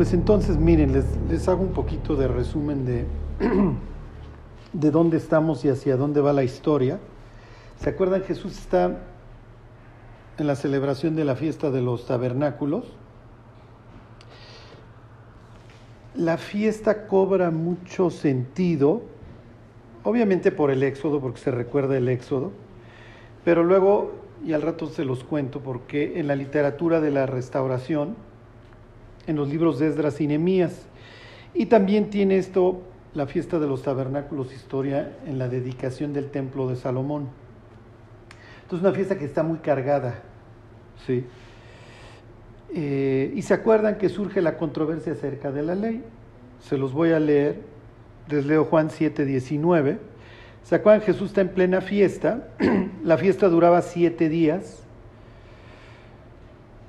Pues entonces, miren, les, les hago un poquito de resumen de, de dónde estamos y hacia dónde va la historia. ¿Se acuerdan? Jesús está en la celebración de la fiesta de los tabernáculos. La fiesta cobra mucho sentido, obviamente por el éxodo, porque se recuerda el éxodo, pero luego, y al rato se los cuento, porque en la literatura de la restauración, en los libros de Esdras y Nehemías, y también tiene esto la fiesta de los tabernáculos, historia en la dedicación del templo de Salomón. Entonces, una fiesta que está muy cargada, ¿sí? Eh, y se acuerdan que surge la controversia acerca de la ley. Se los voy a leer. Les leo Juan 7, 19. ¿Se acuerdan? Jesús está en plena fiesta. la fiesta duraba siete días.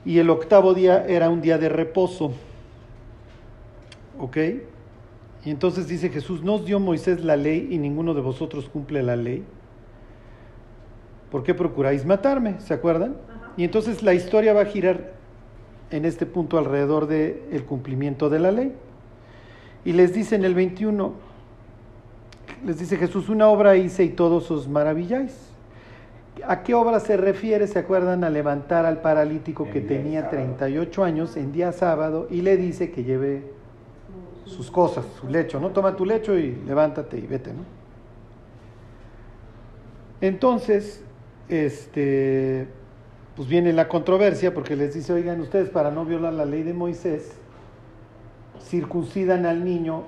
Y el octavo día era un día de reposo. ¿Ok? Y entonces dice Jesús, ¿no os dio Moisés la ley y ninguno de vosotros cumple la ley? ¿Por qué procuráis matarme? ¿Se acuerdan? Y entonces la historia va a girar en este punto alrededor del el cumplimiento de la ley. Y les dice en el 21, les dice Jesús, una obra hice y todos os maravilláis. ¿A qué obra se refiere? ¿Se acuerdan? A levantar al paralítico que tenía 38 años en día sábado y le dice que lleve sus cosas, su lecho, ¿no? Toma tu lecho y levántate y vete, ¿no? Entonces, este, pues viene la controversia porque les dice, oigan, ustedes para no violar la ley de Moisés, circuncidan al niño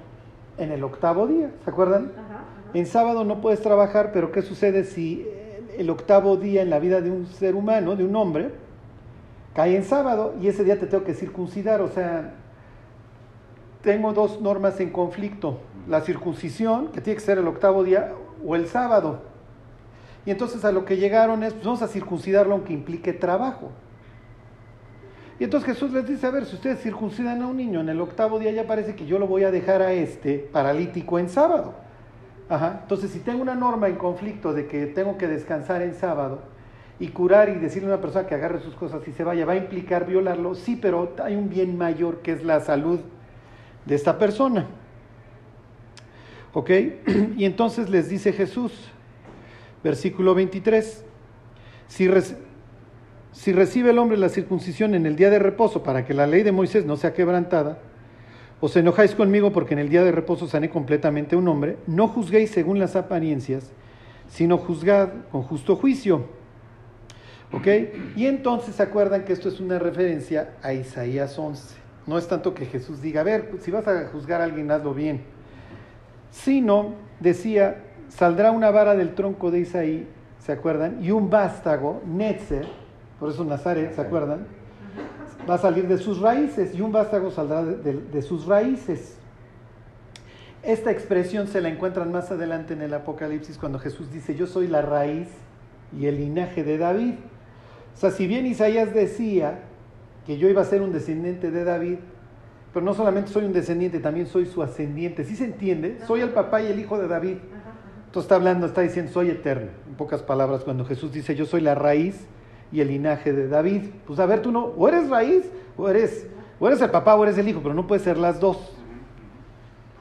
en el octavo día, ¿se acuerdan? En sábado no puedes trabajar, pero ¿qué sucede si el octavo día en la vida de un ser humano, de un hombre, cae en sábado y ese día te tengo que circuncidar? O sea, tengo dos normas en conflicto, la circuncisión, que tiene que ser el octavo día, o el sábado. Y entonces a lo que llegaron es, pues vamos a circuncidarlo aunque implique trabajo. Y entonces Jesús les dice, a ver, si ustedes circuncidan a un niño en el octavo día, ya parece que yo lo voy a dejar a este paralítico en sábado. Entonces, si tengo una norma en conflicto de que tengo que descansar en sábado y curar y decirle a una persona que agarre sus cosas y se vaya, va a implicar violarlo, sí, pero hay un bien mayor que es la salud de esta persona. ¿Ok? Y entonces les dice Jesús, versículo 23, si, si recibe el hombre la circuncisión en el día de reposo para que la ley de Moisés no sea quebrantada, os enojáis conmigo porque en el día de reposo sané completamente un hombre, no juzguéis según las apariencias, sino juzgad con justo juicio. ¿Ok? Y entonces se acuerdan que esto es una referencia a Isaías 11. No es tanto que Jesús diga, a ver, si vas a juzgar a alguien, hazlo bien. Sino, decía, saldrá una vara del tronco de Isaí, ¿se acuerdan? Y un vástago, Netzer, por eso Nazaret, ¿se acuerdan? Va a salir de sus raíces y un vástago saldrá de, de sus raíces. Esta expresión se la encuentran más adelante en el Apocalipsis cuando Jesús dice, yo soy la raíz y el linaje de David. O sea, si bien Isaías decía que yo iba a ser un descendiente de David, pero no solamente soy un descendiente, también soy su ascendiente. ¿Sí se entiende? Soy el papá y el hijo de David. Entonces está hablando, está diciendo, soy eterno. En pocas palabras, cuando Jesús dice, yo soy la raíz y el linaje de David. Pues a ver, tú no, o eres raíz, o eres, o eres el papá, o eres el hijo, pero no puedes ser las dos.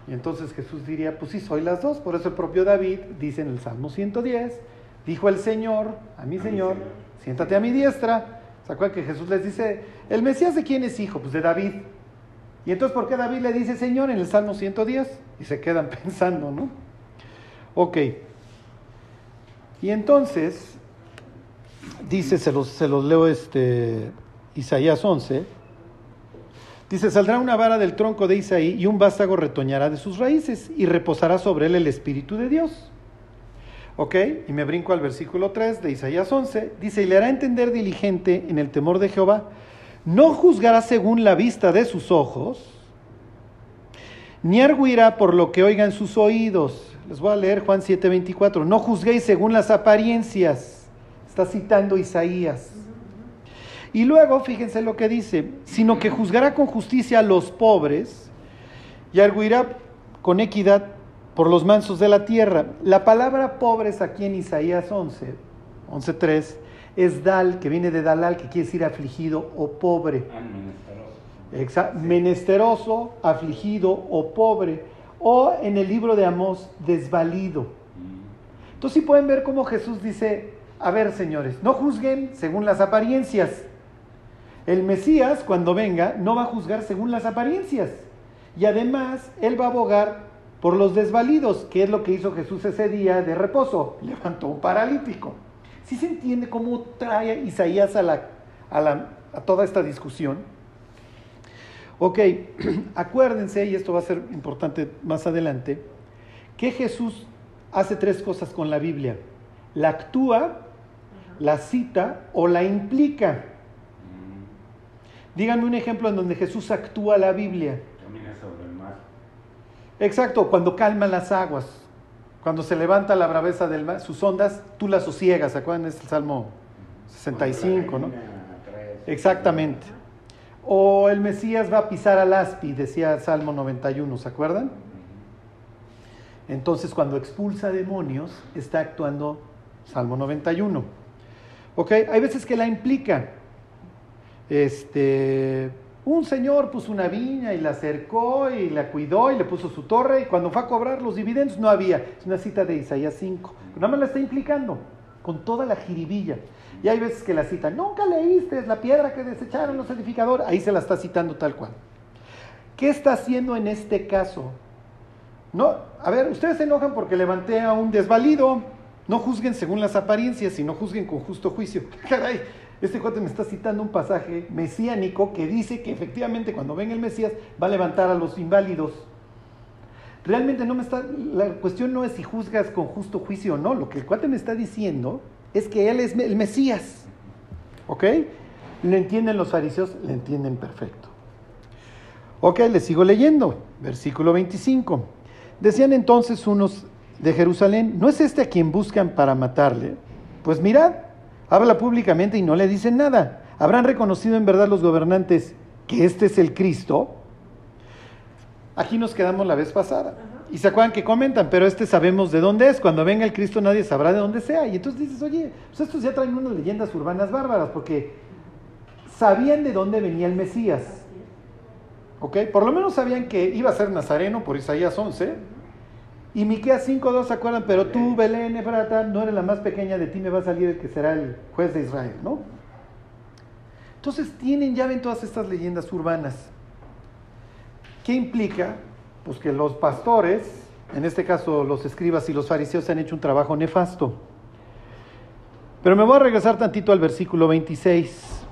Y entonces Jesús diría, pues sí, soy las dos. Por eso el propio David dice en el Salmo 110, dijo el Señor, a mi Señor, siéntate a mi diestra ¿Se acuerdan que Jesús les dice, el Mesías de quién es hijo? Pues de David. Y entonces, ¿por qué David le dice Señor en el Salmo 110? Y se quedan pensando, ¿no? Ok. Y entonces, dice, se los, se los leo este, Isaías 11, dice, saldrá una vara del tronco de Isaí y un vástago retoñará de sus raíces y reposará sobre él el Espíritu de Dios ¿Ok? Y me brinco al versículo 3 de Isaías 11. Dice, y le hará entender diligente en el temor de Jehová, no juzgará según la vista de sus ojos, ni arguirá por lo que oigan sus oídos. Les voy a leer Juan 7:24. No juzguéis según las apariencias. Está citando Isaías. Y luego, fíjense lo que dice, sino que juzgará con justicia a los pobres y arguirá con equidad por los mansos de la tierra. La palabra pobres aquí en Isaías 11, 11.3, es dal, que viene de dalal, que quiere decir afligido o pobre. menesteroso, afligido o pobre, o en el libro de Amós, desvalido. Mm. Entonces sí pueden ver cómo Jesús dice, a ver señores, no juzguen según las apariencias. El Mesías, cuando venga, no va a juzgar según las apariencias. Y además, Él va a abogar por los desvalidos, que es lo que hizo Jesús ese día de reposo. Levantó un paralítico. ¿Sí se entiende cómo trae Isaías a, la, a, toda esta discusión? Ok, acuérdense, y esto va a ser importante más adelante, que Jesús hace tres cosas con la Biblia. La actúa, la cita o la implica. Díganme un ejemplo en donde Jesús actúa la Biblia. Exacto, cuando calma las aguas, cuando se levanta la braveza del mar, sus ondas, tú las sosiegas, ¿se acuerdan? Es el Salmo 65, ¿no? Exactamente. O el Mesías va a pisar al aspi, decía el Salmo 91, ¿se acuerdan? Entonces, cuando expulsa demonios, está actuando Salmo 91. ¿Ok? Hay veces que la implica. Este, un señor puso una viña y la acercó y la cuidó y le puso su torre y cuando fue a cobrar los dividendos no había. Es una cita de Isaías 5. Pero nada más la está implicando con toda la jiribilla. Y hay veces que la cita, nunca leíste, es la piedra que desecharon los edificadores. Ahí se la está citando tal cual. ¿Qué está haciendo en este caso? No, a ver, ustedes se enojan porque levanté a un desvalido. No juzguen según las apariencias, sino juzguen con justo juicio. Caray, este cuate me está citando un pasaje mesiánico que dice que efectivamente cuando venga el Mesías va a levantar a los inválidos. Realmente no me está, la cuestión no es si juzgas con justo juicio o no, lo que el cuate me está diciendo es que él es el Mesías. ¿Ok? ¿Lo entienden los fariseos? Le entienden perfecto. Ok, les sigo leyendo. Versículo 25. Decían entonces unos de Jerusalén, ¿no es este a quien buscan para matarle? Pues mirad, habla públicamente y no le dicen nada. ¿Habrán reconocido en verdad los gobernantes que este es el Cristo? Aquí nos quedamos la vez pasada. Y se acuerdan que comentan, pero este sabemos de dónde es. Cuando venga el Cristo nadie sabrá de dónde sea. Y entonces dices, oye, pues estos ya traen unas leyendas urbanas bárbaras, porque sabían de dónde venía el Mesías. ¿Ok? Por lo menos sabían que iba a ser Nazareno por Isaías 11 y Miqueas 5.2, ¿se acuerdan? Pero tú, Belén, Efrata, no eres la más pequeña, de ti me va a salir el que será el juez de Israel, ¿no? Entonces tienen, ya ven todas estas leyendas urbanas. ¿Qué implica? Pues que los pastores, en este caso los escribas y los fariseos, han hecho un trabajo nefasto. Pero me voy a regresar tantito al versículo 26.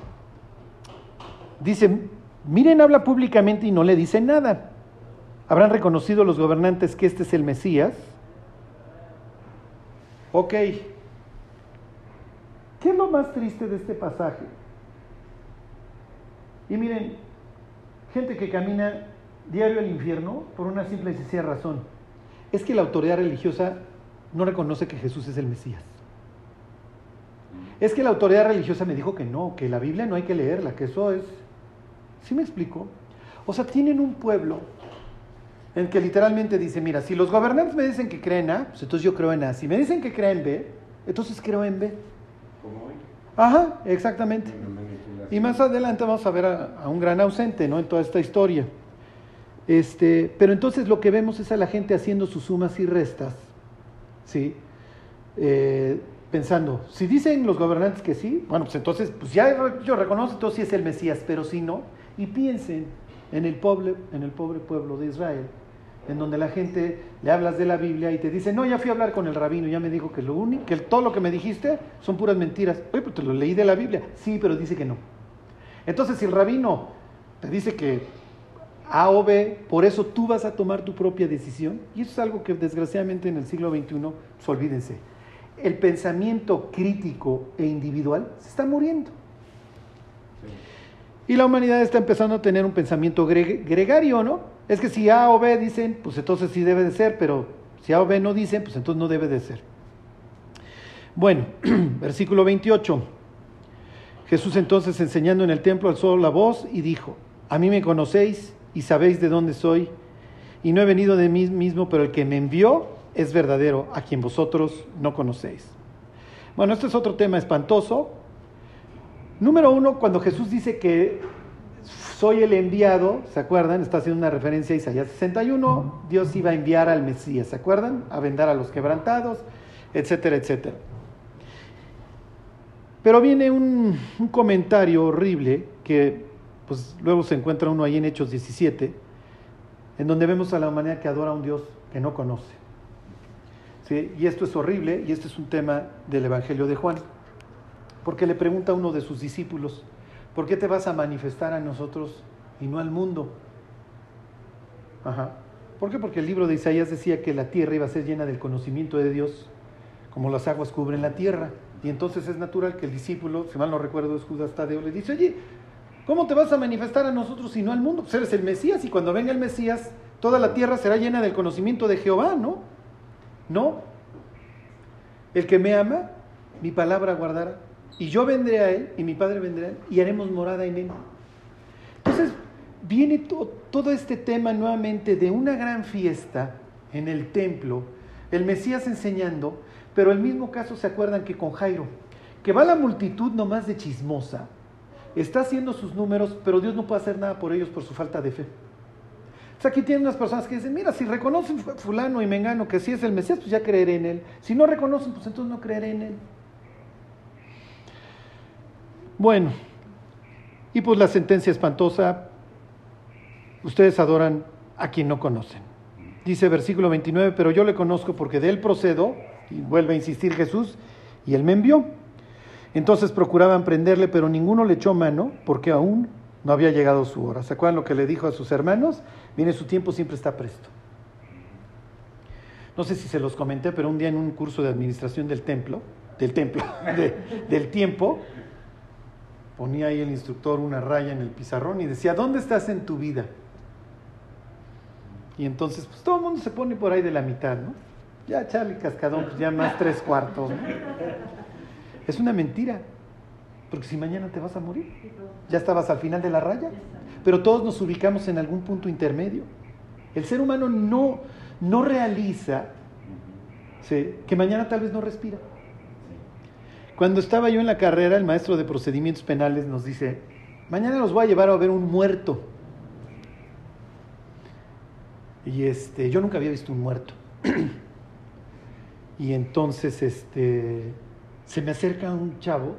Dice, miren, habla públicamente y no le dicen nada. ¿Habrán reconocido los gobernantes que este es el Mesías? Ok. ¿Qué es lo más triste de este pasaje? Y miren, gente que camina diario al infierno por una simple y sencilla razón. Es que la autoridad religiosa no reconoce que Jesús es el Mesías. Es que la autoridad religiosa me dijo que no, que la Biblia no hay que leerla, que eso es... ¿Sí me explico? O sea, tienen un pueblo en que literalmente dice, mira, si los gobernantes me dicen que creen A, pues entonces yo creo en A. Si me dicen que creen B, entonces creo en B. ¿Cómo hoy? Ajá, exactamente. Y más adelante vamos a ver a, un gran ausente, ¿no? En toda esta historia. Este, pero entonces lo que vemos es a la gente haciendo sus sumas y restas, ¿sí? Eh, pensando, si dicen los gobernantes que sí, bueno, pues entonces, pues ya yo reconozco, entonces sí es el Mesías, pero si no, y piensen en el pobre, en el pobre pueblo de Israel, en donde la gente le hablas de la Biblia y te dice, no, ya fui a hablar con el rabino, ya me dijo que, lo único, que todo lo que me dijiste son puras mentiras. Oye, pues te lo leí de la Biblia. Sí, pero dice que no. Entonces, si el rabino te dice que A o B, por eso tú vas a tomar tu propia decisión, y eso es algo que desgraciadamente en el siglo XXI, pues olvídense, el pensamiento crítico e individual se está muriendo. Y la humanidad está empezando a tener un pensamiento gregario, ¿no? Es que si A o B dicen, pues entonces sí debe de ser, pero si A o B no dicen, pues entonces no debe de ser. Bueno, versículo 28. Jesús entonces enseñando en el templo alzó la voz y dijo, a mí me conocéis y sabéis de dónde soy, y no he venido de mí mismo, pero el que me envió es verdadero, a quien vosotros no conocéis. Bueno, este es otro tema espantoso, Número uno, cuando Jesús dice que soy el enviado, ¿se acuerdan? Está haciendo una referencia a Isaías 61, Dios iba a enviar al Mesías, ¿se acuerdan? A vendar a los quebrantados, etcétera, etcétera. Pero viene un, comentario horrible que pues luego se encuentra uno ahí en Hechos 17, en donde vemos a la humanidad que adora a un Dios que no conoce. ¿Sí? Y esto es horrible y este es un tema del Evangelio de Juan, porque le pregunta a uno de sus discípulos, ¿por qué te vas a manifestar a nosotros y no al mundo? Ajá. ¿Por qué? Porque el libro de Isaías decía que la tierra iba a ser llena del conocimiento de Dios, como las aguas cubren la tierra. Y entonces es natural que el discípulo, si mal no recuerdo es Judas Tadeo, le dice, oye, ¿cómo te vas a manifestar a nosotros y no al mundo? Pues eres el Mesías y cuando venga el Mesías, toda la tierra será llena del conocimiento de Jehová, ¿no? No. El que me ama, mi palabra guardará. Y yo vendré a él y mi Padre vendrá a él y haremos morada en él. Entonces, viene todo este tema nuevamente de una gran fiesta en el templo, el Mesías enseñando, pero el mismo caso se acuerdan que con Jairo, que va la multitud nomás de chismosa, está haciendo sus números, pero Dios no puede hacer nada por ellos por su falta de fe. O sea, aquí tienen unas personas que dicen, mira, si reconocen fulano y mengano que sí es el Mesías, pues ya creeré en él. Si no reconocen, pues entonces no creeré en él. Bueno, y pues la sentencia espantosa, ustedes adoran a quien no conocen. Dice versículo 29, pero yo le conozco porque de él procedo, y vuelve a insistir Jesús, y él me envió. Entonces procuraban prenderle, pero ninguno le echó mano porque aún no había llegado su hora. ¿Se acuerdan lo que le dijo a sus hermanos? Viene su tiempo, siempre está presto. No sé si se los comenté, pero un día en un curso de administración del templo, del templo, del tiempo, ponía ahí el instructor una raya en el pizarrón y decía, ¿dónde estás en tu vida? Y entonces, pues todo el mundo se pone por ahí de la mitad, ¿no? Ya Charlie Cascadón, pues ya más tres cuartos. Es una mentira. Porque si mañana te vas a morir, ya estabas al final de la raya. Pero todos nos ubicamos en algún punto intermedio. El ser humano no, no realiza que mañana tal vez no respira. Cuando estaba yo en la carrera, el maestro de procedimientos penales nos dice, mañana los voy a llevar a ver un muerto. Y este, yo nunca había visto un muerto. Y entonces este, se me acerca un chavo,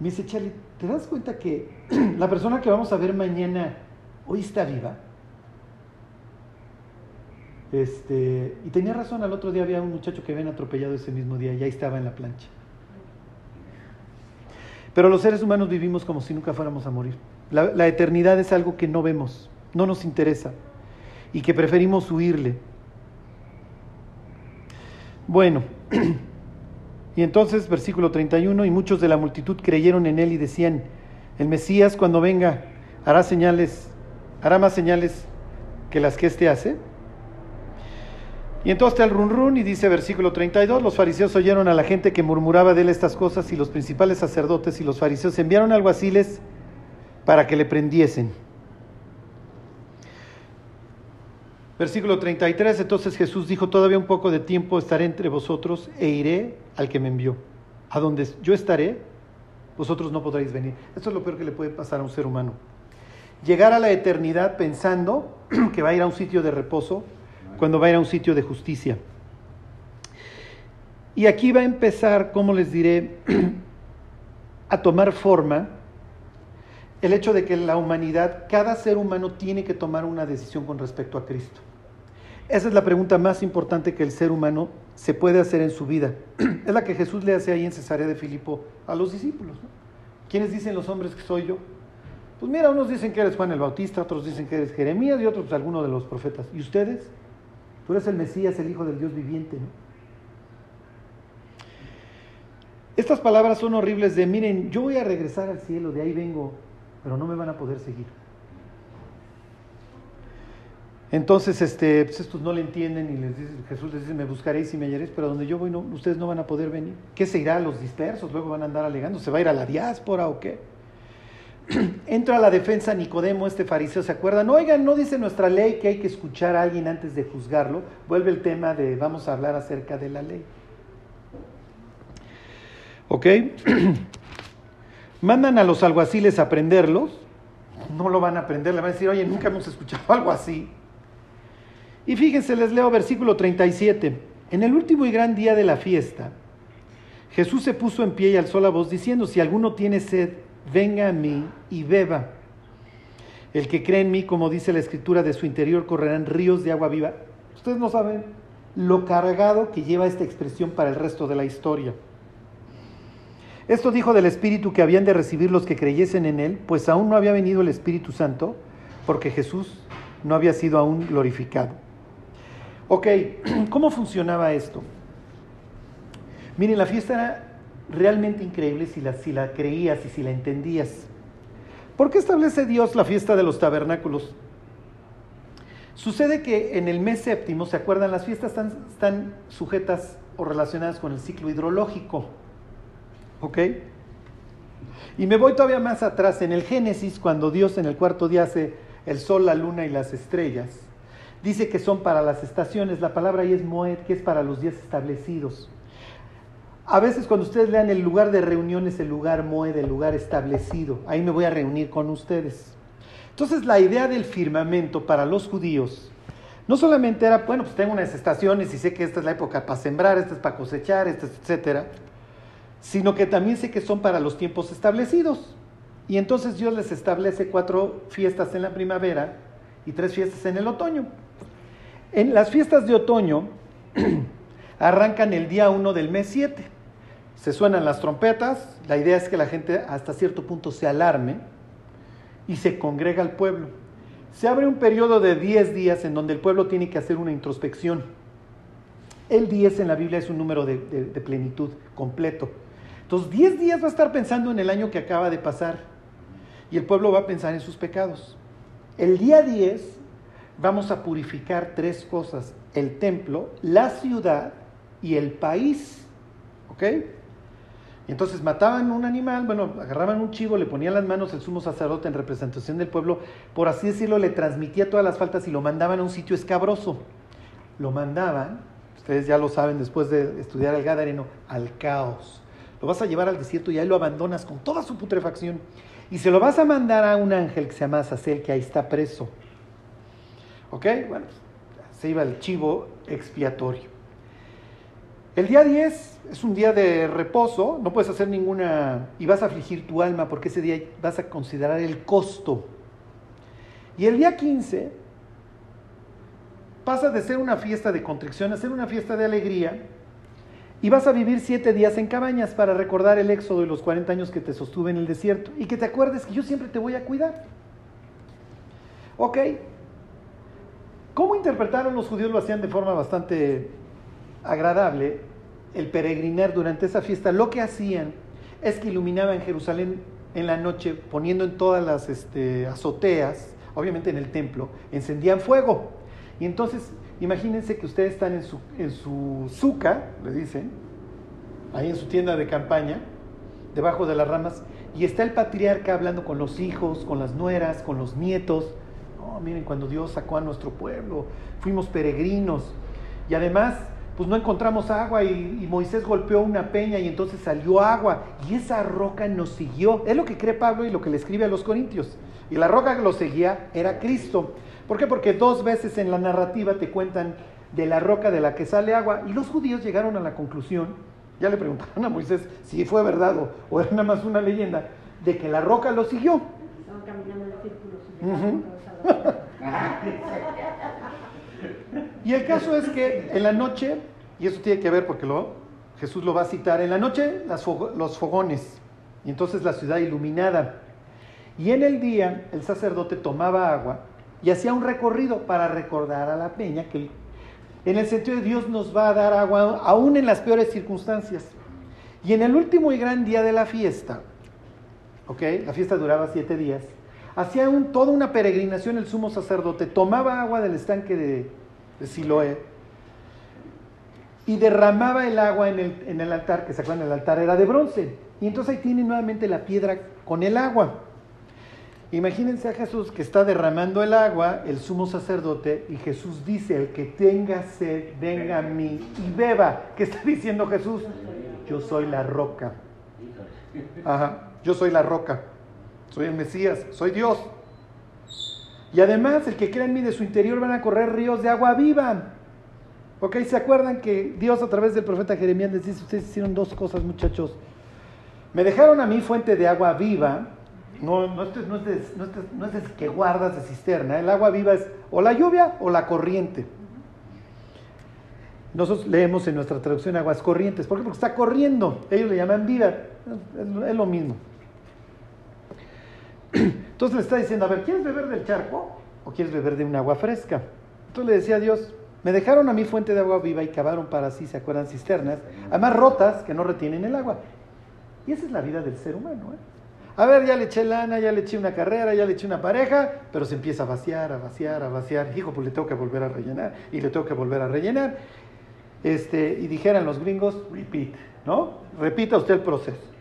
me dice, Charlie, ¿te das cuenta que la persona que vamos a ver mañana hoy está viva? Este, y tenía razón, al otro día había un muchacho que habían atropellado ese mismo día y ahí estaba en la plancha. Pero los seres humanos vivimos como si nunca fuéramos a morir. La, eternidad es algo que no vemos, no nos interesa y que preferimos huirle. Bueno, y entonces versículo 31, y muchos de la multitud creyeron en él y decían, el Mesías cuando venga hará señales, hará más señales que las que éste hace. Y entonces está el run run y dice versículo 32, los fariseos oyeron a la gente que murmuraba de él estas cosas y los principales sacerdotes y los fariseos enviaron alguaciles para que le prendiesen. Versículo 33, entonces Jesús dijo, todavía un poco de tiempo estaré entre vosotros e iré al que me envió. A donde yo estaré, vosotros no podréis venir. Esto es lo peor que le puede pasar a un ser humano. Llegar a la eternidad pensando que va a ir a un sitio de reposo cuando va a ir a un sitio de justicia. Y aquí va a empezar, como les diré, a tomar forma el hecho de que la humanidad, cada ser humano tiene que tomar una decisión con respecto a Cristo. Esa es la pregunta más importante que el ser humano se puede hacer en su vida. Es la que Jesús le hace ahí en Cesarea de Filipo a los discípulos. ¿Quiénes dicen los hombres que soy yo? Pues mira, unos dicen que eres Juan el Bautista, otros dicen que eres Jeremías y otros pues, alguno de los profetas. ¿Y ustedes? Tú eres el Mesías, el Hijo del Dios viviente. Estas palabras son horribles de, miren, yo voy a regresar al cielo, de ahí vengo, pero no me van a poder seguir. Entonces, este, pues estos no le entienden y les dice, Jesús les dice, me buscaréis y me hallaréis, pero donde yo voy no, ustedes no van a poder venir. ¿Qué se irá a los dispersos? Luego van a andar alegando, ¿se va a ir a la diáspora o qué? Entra a la defensa Nicodemo, este fariseo, ¿se acuerdan? Oigan, no dice nuestra ley que hay que escuchar a alguien antes de juzgarlo. Vuelve el tema de vamos a hablar acerca de la ley. ¿Ok? Mandan a los alguaciles a prenderlos no lo van a aprender, le van a decir, oye, nunca hemos escuchado algo así. Y fíjense, les leo versículo 37. En el último y gran día de la fiesta, Jesús se puso en pie y alzó la voz diciendo, si alguno tiene sed, venga a mí y beba. El que cree en mí, como dice la escritura, de su interior correrán ríos de agua viva. Ustedes no saben lo cargado que lleva esta expresión para el resto de la historia. Esto dijo del Espíritu que habían de recibir los que creyesen en Él, pues aún no había venido el Espíritu Santo, porque Jesús no había sido aún glorificado. Ok, ¿cómo funcionaba esto? Miren, la fiesta era realmente increíble si la, creías y si la entendías. ¿Por qué establece Dios la fiesta de los tabernáculos? Sucede que en el mes séptimo, ¿se acuerdan? Las fiestas están, están sujetas o relacionadas con el ciclo hidrológico. ¿Ok? Y me voy todavía más atrás, en el Génesis, cuando Dios en el cuarto día hace el sol, la luna y las estrellas, dice que son para las estaciones, la palabra ahí es moed, que es para los días establecidos. A veces cuando ustedes lean el lugar de reunión es el lugar moed, el lugar establecido, ahí me voy a reunir con ustedes. Entonces la idea del firmamento para los judíos no solamente era, bueno, pues tengo unas estaciones y sé que esta es la época para sembrar, esta es para cosechar, esta es, etcétera, sino que también sé que son para los tiempos establecidos. Y entonces Dios les establece cuatro fiestas en la primavera y tres fiestas en el otoño. En las fiestas de otoño arrancan el día 1 del mes 7. Se suenan las trompetas, la idea es que la gente hasta cierto punto se alarme y se congrega al pueblo. Se abre un periodo de 10 días en donde el pueblo tiene que hacer una introspección. El 10 en la Biblia es un número de, de plenitud completo. Entonces, 10 días va a estar pensando en el año que acaba de pasar y el pueblo va a pensar en sus pecados. El día 10 vamos a purificar tres cosas, el templo, la ciudad y el país. ¿Ok? Y entonces mataban un animal, bueno, agarraban un chivo, le ponían las manos el sumo sacerdote en representación del pueblo, por así decirlo, le transmitía todas las faltas y lo mandaban a un sitio escabroso. Lo mandaban, ustedes ya lo saben después de estudiar el Gadareno, al caos lo vas a llevar al desierto y ahí lo abandonas con toda su putrefacción. Y se lo vas a mandar a un ángel que se llama Sacel, que ahí está preso. ¿Ok? Bueno, se iba el chivo expiatorio. El día 10 es un día de reposo, no puedes hacer ninguna... y vas a afligir tu alma porque ese día vas a considerar el costo. Y el día 15 pasa de ser una fiesta de contrición a ser una fiesta de alegría y vas a vivir siete días en cabañas para recordar el éxodo y los 40 años que te sostuve en el desierto. Y que te acuerdes que yo siempre te voy a cuidar. Ok. ¿Cómo interpretaron los judíos? Lo hacían de forma bastante agradable. El peregrinar durante esa fiesta. Lo que hacían es que iluminaban Jerusalén en la noche, poniendo en todas las este, azoteas, obviamente en el templo, encendían fuego. Y entonces Imagínense que ustedes están en su, en su suca, le dicen, ahí en su tienda de campaña, debajo de las ramas, y está el patriarca hablando con los hijos, con las nueras, con los nietos. Oh, miren, cuando Dios sacó a nuestro pueblo, fuimos peregrinos. Y además, pues no encontramos agua y, y, Moisés golpeó una peña y entonces salió agua. Y esa roca nos siguió. Es lo que cree Pablo y lo que le escribe a los Corintios. Y la roca que lo seguía era Cristo. ¿Por qué? Porque dos veces en la narrativa te cuentan de la roca de la que sale agua y los judíos llegaron a la conclusión, ya le preguntaron a Moisés si fue verdad o, era nada más una leyenda, de que la roca lo siguió. Estaban caminando en círculos. y el caso es que en la noche, y eso tiene que ver porque lo, Jesús lo va a citar, en la noche los fogones, y entonces la ciudad iluminada. Y en el día el sacerdote tomaba agua y hacía un recorrido para recordar a la peña que en el sentido de Dios nos va a dar agua aún en las peores circunstancias. Y en el último y gran día de la fiesta, ¿ok? La fiesta duraba siete días. Hacía un, toda una peregrinación el sumo sacerdote, tomaba agua del estanque de, Siloé y derramaba el agua en el, en el altar, que se acuerdan, el altar era de bronce. Y entonces ahí tiene nuevamente la piedra con el agua. Imagínense a Jesús que está derramando el agua, el sumo sacerdote, y Jesús dice, el que tenga sed, venga a mí y beba. ¿Qué está diciendo Jesús? Yo soy la roca. Ajá, yo soy la roca. Soy el Mesías, soy Dios. Y además, el que crea en mí de su interior van a correr ríos de agua viva. Ok, ¿se acuerdan que Dios a través del profeta Jeremías les dice, ustedes hicieron dos cosas muchachos? Me dejaron a mí fuente de agua viva, no, no, es, no, no, es, que guardas de cisterna, el agua viva es o la lluvia o la corriente. Nosotros leemos en nuestra traducción aguas corrientes, ¿por qué? Porque está corriendo, ellos le llaman vida, es, es lo mismo. Entonces le está diciendo, a ver, ¿quieres beber del charco o quieres beber de un agua fresca? Entonces le decía a Dios, me dejaron a mí fuente de agua viva y cavaron para sí, ¿se acuerdan? Cisternas, además rotas que no retienen el agua. Y esa es la vida del ser humano. ¿eh? A ver, ya le eché lana, ya le eché una carrera, ya le eché una pareja, pero se empieza a vaciar, a vaciar, a vaciar. Hijo, pues le tengo que volver a rellenar y le tengo que volver a rellenar. Este, y dijeran los gringos, repeat, ¿no? Repita usted el proceso.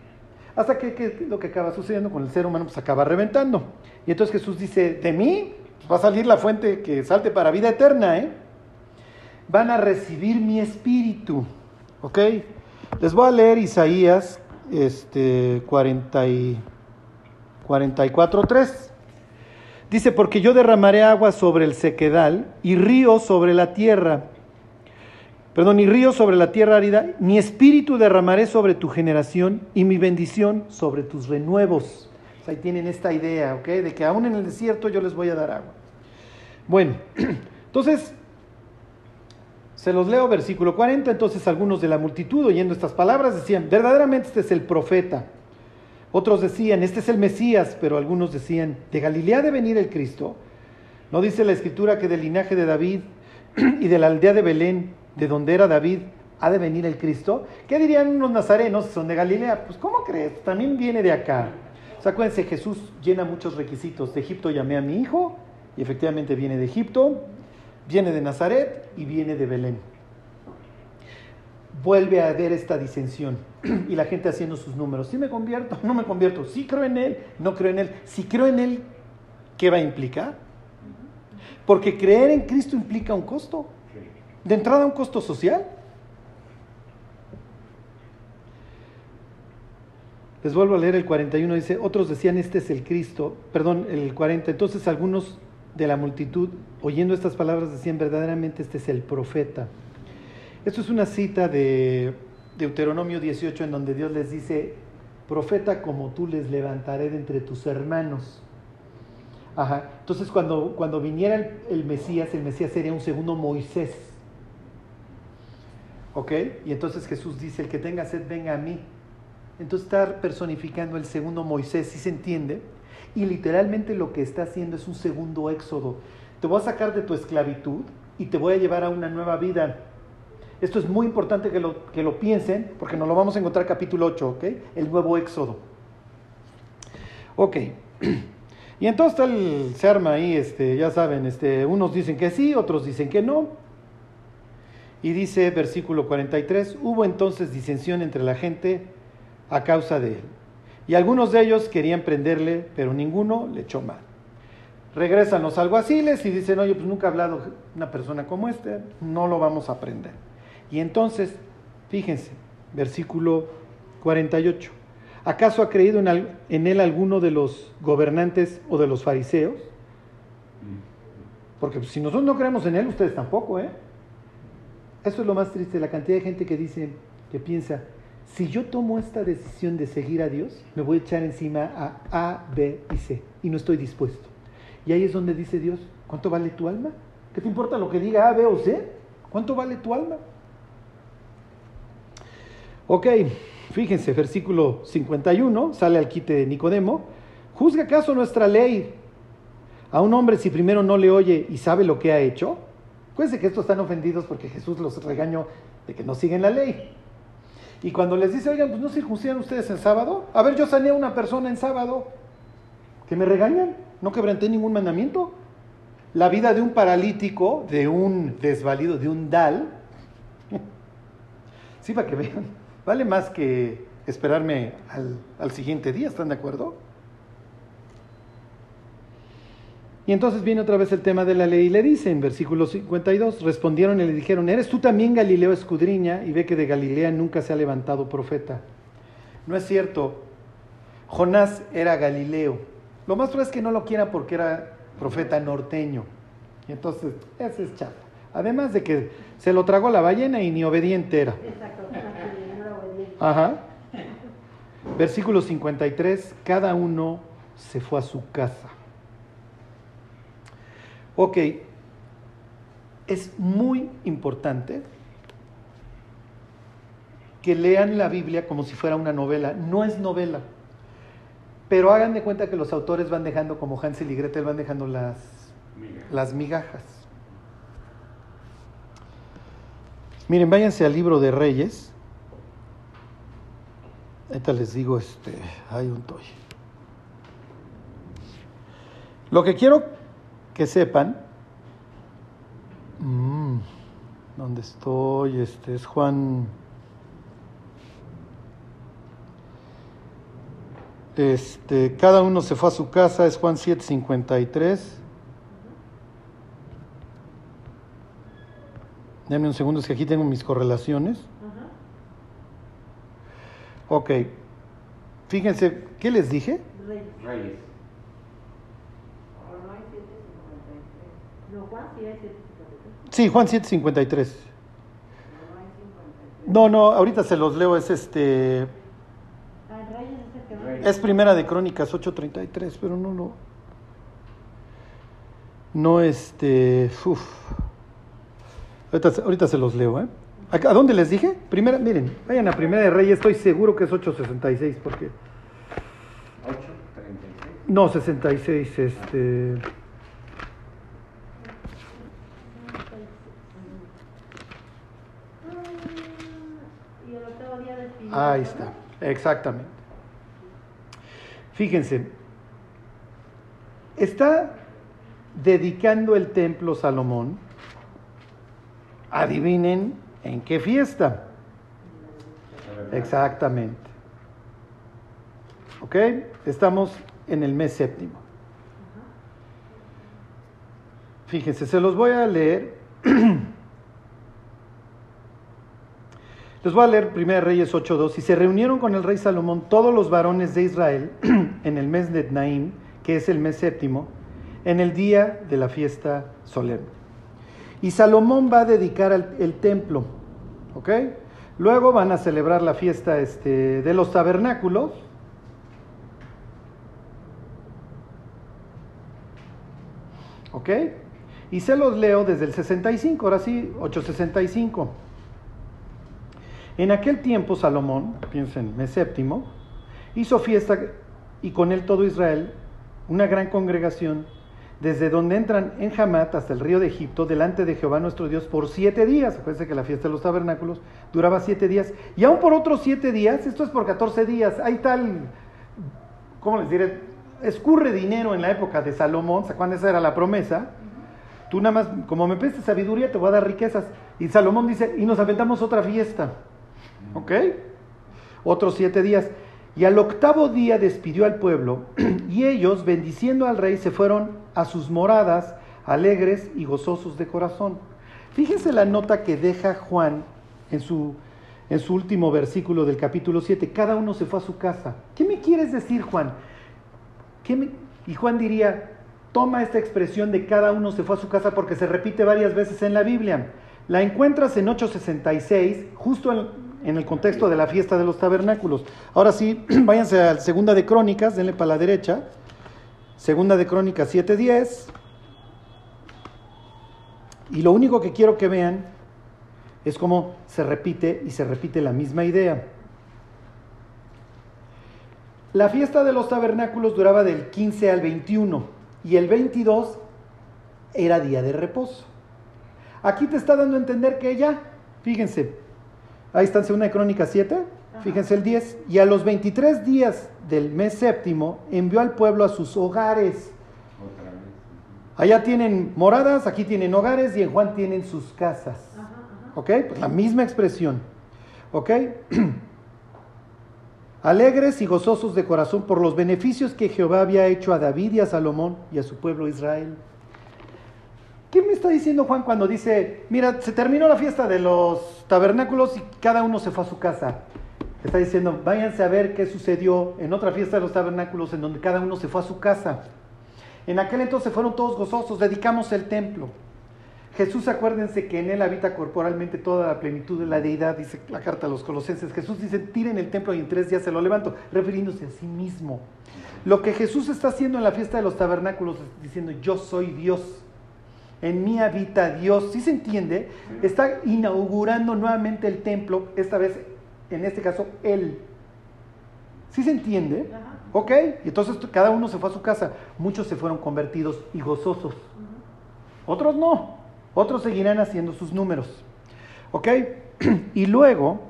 Hasta que, lo que acaba sucediendo con el ser humano, pues acaba reventando. Y entonces Jesús dice, de mí pues, va a salir la fuente que salte para vida eterna, ¿eh? van a recibir mi espíritu. ¿Ok? Les voy a leer Isaías este, 40 y 44.3. Dice, porque yo derramaré agua sobre el sequedal y río sobre la tierra. Perdón, y río sobre la tierra árida. Mi espíritu derramaré sobre tu generación y mi bendición sobre tus renuevos. ahí tienen esta idea, ¿ok? De que aún en el desierto yo les voy a dar agua. Bueno, entonces se los leo, versículo 40. Entonces algunos de la multitud, oyendo estas palabras, decían, verdaderamente este es el profeta. Otros decían, este es el Mesías, pero algunos decían, ¿de Galilea de venir el Cristo? ¿No dice la escritura que del linaje de David y de la aldea de Belén, de donde era David, ha de venir el Cristo? ¿Qué dirían unos nazarenos son de Galilea? Pues ¿cómo crees? También viene de acá. O acuérdense, Jesús llena muchos requisitos. De Egipto llamé a mi hijo, y efectivamente viene de Egipto. Viene de Nazaret y viene de Belén. Vuelve a haber esta disensión y la gente haciendo sus números. Si me convierto, no me convierto. Si creo en Él, no creo en Él. Si creo en Él, ¿qué va a implicar? Porque creer en Cristo implica un costo. De entrada, un costo social. Les vuelvo a leer el 41, dice, otros decían, este es el Cristo, perdón, el 40, entonces algunos de la multitud, oyendo estas palabras, decían verdaderamente este es el profeta. Esto es una cita de Deuteronomio 18 en donde Dios les dice, profeta como tú les levantaré de entre tus hermanos. Ajá. Entonces cuando, cuando viniera el, el, Mesías, el Mesías sería un segundo Moisés. ¿Ok? Y entonces Jesús dice, el que tenga sed, venga a mí. Entonces está personificando el segundo Moisés, ¿sí se entiende? y literalmente lo que está haciendo es un segundo éxodo. Te voy a sacar de tu esclavitud y te voy a llevar a una nueva vida. Esto es muy importante que lo, que lo piensen porque nos lo vamos a encontrar capítulo 8, ¿ok? El nuevo éxodo. Ok. Y entonces el, se arma ahí, este, ya saben, este, unos dicen que sí, otros dicen que no. Y dice versículo 43, hubo entonces disensión entre la gente a causa de él. Y algunos de ellos querían prenderle, pero ninguno le echó mal. Regresan los alguaciles y dicen, oye, pues nunca ha hablado una persona como este, no lo vamos a prender. Y entonces, fíjense, versículo 48. ¿Acaso ha creído en, en él alguno de los gobernantes o de los fariseos? Porque si nosotros no creemos en él, ustedes tampoco, ¿eh? Eso es lo más triste, la cantidad de gente que dice, que piensa, si yo tomo esta decisión de seguir a Dios, me voy a echar encima a A, B y C y no estoy dispuesto. Y ahí es donde dice Dios, ¿cuánto vale tu alma? ¿Qué te importa lo que diga A, B o C? ¿Cuánto vale tu alma? Ok, fíjense, versículo 51, sale al quite de Nicodemo. ¿Juzga acaso nuestra ley a un hombre si primero no le oye y sabe lo que ha hecho? Acuérdense que estos están ofendidos porque Jesús los regañó de que no siguen la ley. Y cuando les dice, oigan, pues no circuncidan ustedes en sábado. A ver, yo sané a una persona en sábado. Que me regañan. No quebranté ningún mandamiento. La vida de un paralítico, de un desvalido, de un dal. sí, para que vean. Vale más que esperarme al, al siguiente día, ¿están de acuerdo? Y entonces viene otra vez el tema de la ley y le dice en versículo 52, respondieron y le dijeron, ¿eres tú también Galileo escudriña? Y ve que de Galilea nunca se ha levantado profeta. No es cierto, Jonás era Galileo. Lo más probable es que no lo quiera porque era profeta norteño. Y entonces, ese es chafa. Además de que se lo tragó la ballena y ni obediente era. Exacto, Ajá. Versículo 53, cada uno se fue a su casa. Ok, es muy importante que lean la Biblia como si fuera una novela. No es novela, pero hagan de cuenta que los autores van dejando, como Hansel y Gretel, van dejando las, las migajas. Miren, váyanse al libro de Reyes. Ahorita les digo, este, hay un toy. Lo que quiero que sepan, mmm, ¿dónde estoy? Este es Juan. Este, cada uno se fue a su casa, es Juan 7:53. Dame un segundo, es que aquí tengo mis correlaciones. Ok. Fíjense, ¿qué les dije? Reyes. Sí, Juan 7:53. No, no, ahorita se los leo, es este... Es primera de Crónicas 8:33, pero no lo... No, este... Uf. Ahorita, se los leo, ¿eh? ¿A, dónde les dije? Primera, miren, vayan a Primera de Reyes, estoy seguro que es 8.66, porque... 8.36. No, 66, este... Ahí está, exactamente. Fíjense, está dedicando el templo Salomón, adivinen en qué fiesta. Exactamente. ¿Ok? Estamos en el mes séptimo. Fíjense, se los voy a leer. Les voy a leer 1 Reyes 8.2. Y se reunieron con el rey Salomón todos los varones de Israel en el mes de Naim, que es el mes séptimo, en el día de la fiesta solemne. Y Salomón va a dedicar el, templo, ¿ok? Luego van a celebrar la fiesta este, de los tabernáculos. ¿Ok? Y se los leo desde el 65, ahora sí, 865. En aquel tiempo Salomón, piensen, mes séptimo, hizo fiesta y con él todo Israel, una gran congregación, desde donde entran en Hamat hasta el río de Egipto, delante de Jehová nuestro Dios, por siete días. Acuérdense que la fiesta de los tabernáculos duraba siete días. Y aún por otros siete días, esto es por catorce días, hay tal, ¿cómo les diré? Escurre dinero en la época de Salomón, cuando esa era la promesa? Tú nada más, como me prestes sabiduría, te voy a dar riquezas. Y Salomón dice, y nos aventamos otra fiesta. ¿Ok? Otros siete días. Y al octavo día despidió al pueblo, y ellos, bendiciendo al rey, se fueron a sus moradas, alegres y gozosos de corazón. Fíjense la nota que deja Juan en su, en su último versículo del capítulo 7. Cada uno se fue a su casa. ¿Qué me quieres decir, Juan? Y Juan diría, toma esta expresión de cada uno se fue a su casa porque se repite varias veces en la Biblia. La encuentras en 866, justo en, en el contexto de la fiesta de los tabernáculos. Ahora sí, váyanse a Segunda de Crónicas, denle para la derecha. Segunda de Crónicas 7.10. Y lo único que quiero que vean es cómo se repite y se repite la misma idea. La fiesta de los tabernáculos duraba del 15 al 21 y el 22 era día de reposo. Aquí te está dando a entender que ya, fíjense, Ahí está en Segunda Crónica 7, fíjense el 10. Y a los 23 días del mes séptimo envió al pueblo a sus hogares. Allá tienen moradas, aquí tienen hogares y en Juan tienen sus casas. ¿Ok? Pues la misma expresión. ¿Ok? Alegres y gozosos de corazón por los beneficios que Jehová había hecho a David y a Salomón y a su pueblo Israel. ¿Qué me está diciendo Juan cuando dice, mira, se terminó la fiesta de los tabernáculos y cada uno se fue a su casa? Está diciendo, váyanse a ver qué sucedió en otra fiesta de los tabernáculos en donde cada uno se fue a su casa. En aquel entonces fueron todos gozosos, dedicamos el templo. Jesús, acuérdense que en él habita corporalmente toda la plenitud de la deidad, dice la carta a los colosenses. Jesús dice, tiren el templo y en tres días se lo levanto, refiriéndose a sí mismo. Lo que Jesús está haciendo en la fiesta de los tabernáculos, diciendo, yo soy Dios, en mí habita Dios, ¿sí se entiende? Está inaugurando nuevamente el templo, esta vez, en este caso, Él. ¿Sí se entiende? ¿Ok? Y entonces cada uno se fue a su casa. Muchos se fueron convertidos y gozosos. Otros no. Otros seguirán haciendo sus números. ¿Ok? Y luego,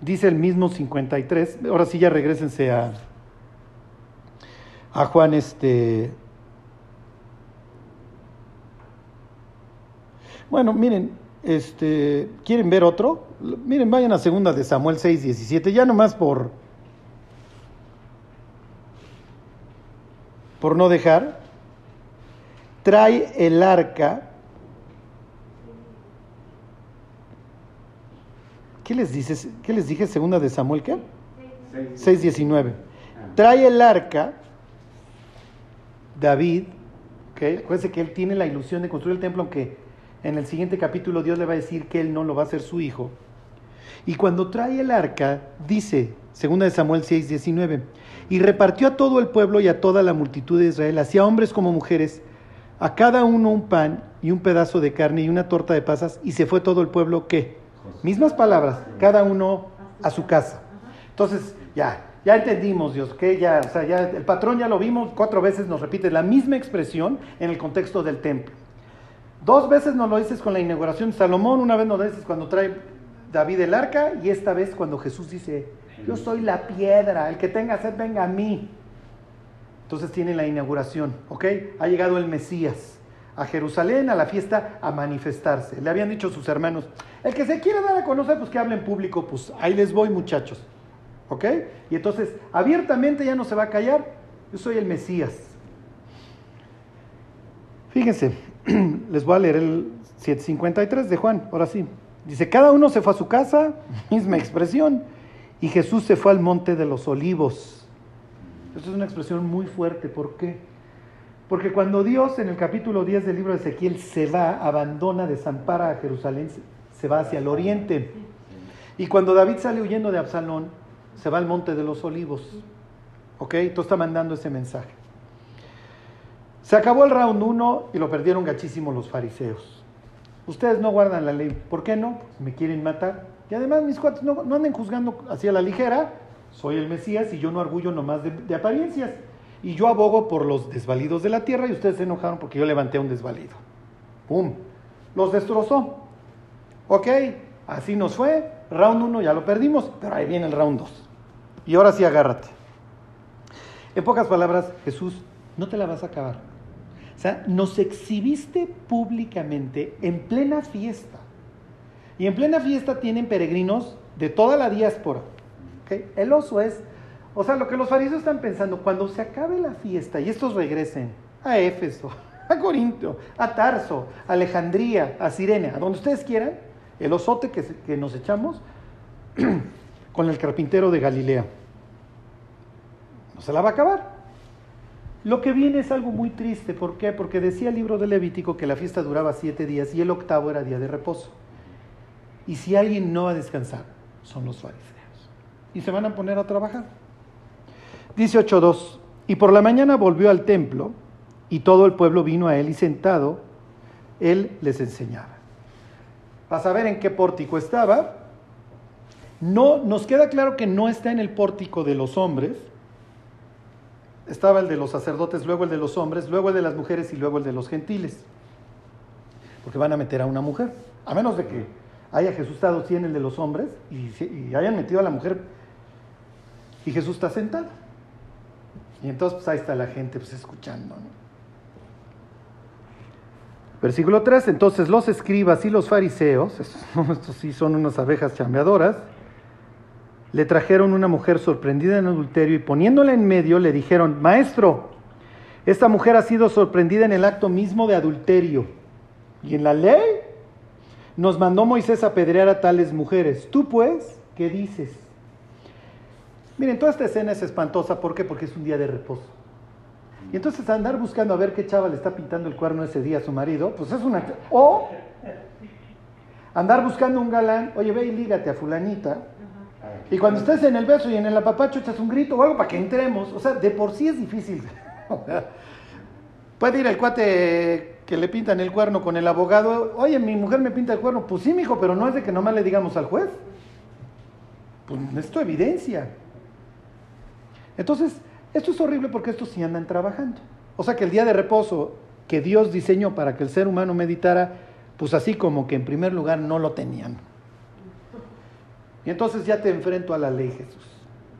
dice el mismo 53, ahora sí ya regresense a, a Juan este... Bueno, miren, este, ¿quieren ver otro? Miren, vayan a segunda de Samuel 6, 17, ya nomás por, por no dejar. Trae el arca ¿Qué les dices? ¿Qué les dije? Segunda de Samuel, ¿qué? 6.19. Trae el arca, David, ¿okay? acuérdense que él tiene la ilusión de construir el templo, aunque en el siguiente capítulo Dios le va a decir que él no lo va a hacer su hijo. Y cuando trae el arca, dice, segunda de Samuel 6.19, y repartió a todo el pueblo y a toda la multitud de Israel, hacia hombres como mujeres, a cada uno un pan y un pedazo de carne y una torta de pasas, y se fue todo el pueblo, ¿qué? Mismas palabras, cada uno a su casa. Entonces, ya, ya entendimos, Dios, que ya, o sea, ya el patrón ya lo vimos, cuatro veces nos repite la misma expresión en el contexto del templo. Dos veces nos lo dices con la inauguración de Salomón, una vez nos lo dices cuando trae David el arca y esta vez cuando Jesús dice, yo soy la piedra, el que tenga sed venga a mí. Entonces tiene la inauguración, ¿ok? Ha llegado el Mesías a Jerusalén a la fiesta a manifestarse. Le habían dicho sus hermanos, el que se quiera dar a conocer, pues que hable en público, pues ahí les voy muchachos. ¿Ok? Y entonces, abiertamente ya no se va a callar, yo soy el Mesías. Fíjense, les voy a leer el 753 de Juan, ahora sí. Dice, cada uno se fue a su casa, misma expresión, y Jesús se fue al monte de los olivos. Esto es una expresión muy fuerte, ¿por qué? Porque cuando Dios en el capítulo 10 del libro de Ezequiel se va, abandona, desampara a Jerusalén, se va hacia el oriente. Y cuando David sale huyendo de Absalón, se va al monte de los olivos. ¿Ok? Entonces está mandando ese mensaje. Se acabó el round 1 y lo perdieron gachísimo los fariseos. Ustedes no guardan la ley. ¿Por qué no? me quieren matar. Y además mis cuates no, anden juzgando hacia la ligera. Soy el Mesías y yo no orgullo nomás de apariencias y yo abogo por los desvalidos de la tierra y ustedes se enojaron porque yo levanté un desvalido. ¡Pum! Los destrozó. Ok, así nos fue. Round 1 ya lo perdimos, pero ahí viene el round 2. Y ahora sí agárrate. En pocas palabras, Jesús, no te la vas a acabar. O sea, nos exhibiste públicamente en plena fiesta. Y en plena fiesta tienen peregrinos de toda la diáspora. El oso es o sea, lo que los fariseos están pensando, cuando se acabe la fiesta y estos regresen a Éfeso, a Corinto, a Tarso, a Alejandría, a Sirene, a donde ustedes quieran, el osote que nos echamos con el carpintero de Galilea. No se la va a acabar. Lo que viene es algo muy triste. ¿Por qué? Porque decía el libro de Levítico que la fiesta duraba siete días y el octavo era día de reposo. Y si alguien no va a descansar, son los fariseos. Y se van a poner a trabajar. Dice 8.2, y por la mañana volvió al templo y todo el pueblo vino a él y sentado, él les enseñaba. A saber en qué pórtico estaba, no, nos queda claro que no está en el pórtico de los hombres, estaba el de los sacerdotes, luego el de los hombres, luego el de las mujeres y luego el de los gentiles, porque van a meter a una mujer, a menos de que haya Jesús estado en el de los hombres y, hayan metido a la mujer y Jesús está sentado. Y entonces pues ahí está la gente pues escuchando. Versículo 3, entonces los escribas y los fariseos, estos, sí son unas abejas chambeadoras, le trajeron una mujer sorprendida en adulterio y poniéndola en medio le dijeron, maestro, esta mujer ha sido sorprendida en el acto mismo de adulterio. Y en la ley nos mandó Moisés apedrear a tales mujeres. Tú pues, ¿qué dices? Miren, toda esta escena es espantosa. ¿Por qué? Porque es un día de reposo. Y entonces andar buscando a ver qué chava le está pintando el cuerno ese día a su marido, pues es una... O andar buscando un galán, oye, ve y lígate a fulanita. Y cuando estés en el beso y en el apapacho echas un grito o algo para que entremos. O sea, de por sí es difícil. Puede ir el cuate que le pintan el cuerno con el abogado. Oye, mi mujer me pinta el cuerno. Pues sí, mijo, pero no es de que nomás le digamos al juez. Pues esto evidencia. Entonces, esto es horrible porque estos sí andan trabajando. O sea que el día de reposo que Dios diseñó para que el ser humano meditara, pues así como que en primer lugar no lo tenían. Y entonces ya te enfrento a la ley, Jesús.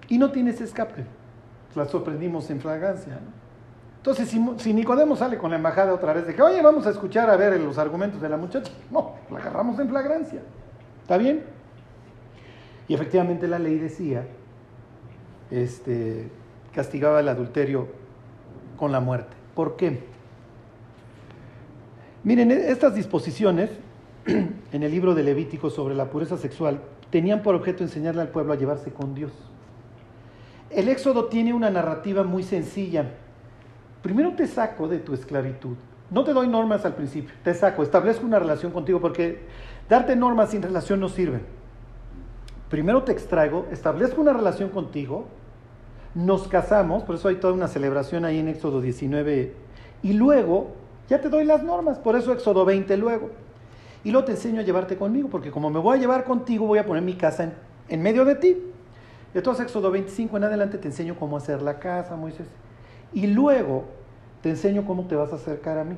Y no tienes escape. La sorprendimos en fragancia. Entonces, si, Nicodemo sale con la embajada otra vez de que, oye, vamos a escuchar a ver los argumentos de la muchacha, no, la agarramos en flagrancia. ¿Está bien? Y efectivamente la ley decía, este, castigaba el adulterio con la muerte. ¿Por qué? Miren, estas disposiciones en el libro de Levítico sobre la pureza sexual tenían por objeto enseñarle al pueblo a llevarse con Dios. El Éxodo tiene una narrativa muy sencilla. Primero te saco de tu esclavitud. No te doy normas al principio, te saco, establezco una relación contigo porque darte normas sin relación no sirve. Primero te extraigo, establezco una relación contigo, nos casamos, por eso hay toda una celebración ahí en Éxodo 19, y luego ya te doy las normas, por eso Éxodo 20 luego. Y luego te enseño a llevarte conmigo, porque como me voy a llevar contigo, voy a poner mi casa en, medio de ti. Entonces Éxodo 25 en adelante te enseño cómo hacer la casa, Moisés. Y luego te enseño cómo te vas a acercar a mí.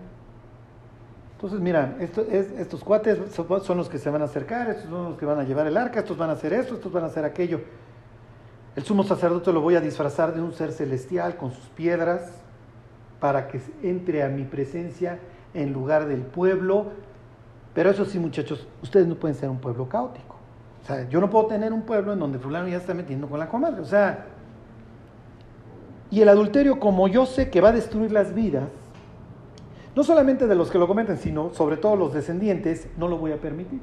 Entonces, mira, estos cuates son los que se van a acercar, estos son los que van a llevar el arca, estos van a hacer esto, estos van a hacer aquello. El sumo sacerdote lo voy a disfrazar de un ser celestial con sus piedras para que entre a mi presencia en lugar del pueblo. Pero eso sí, muchachos, ustedes no pueden ser un pueblo caótico. O sea, yo no puedo tener un pueblo en donde fulano ya está metiendo con la comadre. O sea, y el adulterio, como yo sé que va a destruir las vidas, no solamente de los que lo cometen, sino sobre todo los descendientes, no lo voy a permitir.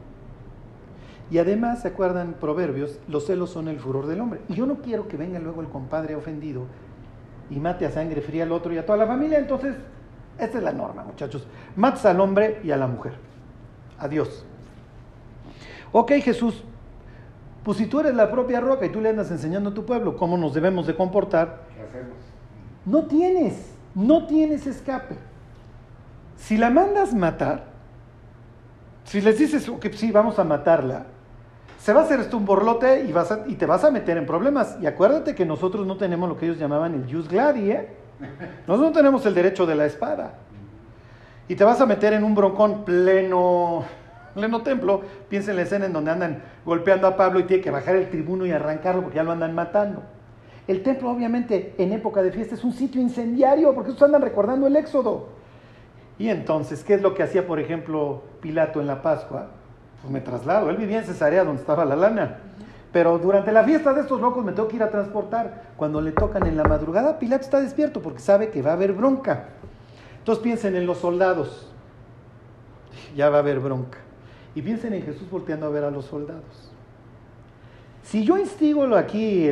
Y además, ¿se acuerdan Proverbios? Los celos son el furor del hombre. Y yo no quiero que venga luego el compadre ofendido y mate a sangre fría al otro y a toda la familia. Entonces, esta es la norma, muchachos. Matas al hombre y a la mujer. Adiós. Ok, Jesús, pues si tú eres la propia roca y tú le andas enseñando a tu pueblo cómo nos debemos de comportar, ¿qué hacemos? No tienes, no tienes escape. Si la mandas matar, si les dices que sí, vamos a matarla, se va a hacer esto un borlote y, vas y te vas a meter en problemas. Y acuérdate que nosotros no tenemos lo que ellos llamaban el jus gladi, ¿eh? Nosotros no tenemos el derecho de la espada. Y te vas a meter en un broncón pleno, pleno templo. Piensa en la escena en donde andan golpeando a Pablo y tiene que bajar el tribuno y arrancarlo porque ya lo andan matando. El templo, obviamente, en época de fiesta es un sitio incendiario porque estos andan recordando el éxodo. Y entonces, ¿qué es lo que hacía, por ejemplo, Pilato en la Pascua? pues me traslado. Él vivía en Cesarea donde estaba la lana. Pero durante la fiesta de estos locos me tengo que ir a transportar. Cuando le tocan en la madrugada, Pilato está despierto porque sabe que va a haber bronca. Entonces piensen en los soldados. Ya va a haber bronca. Y piensen en Jesús volteando a ver a los soldados. Si yo instigo aquí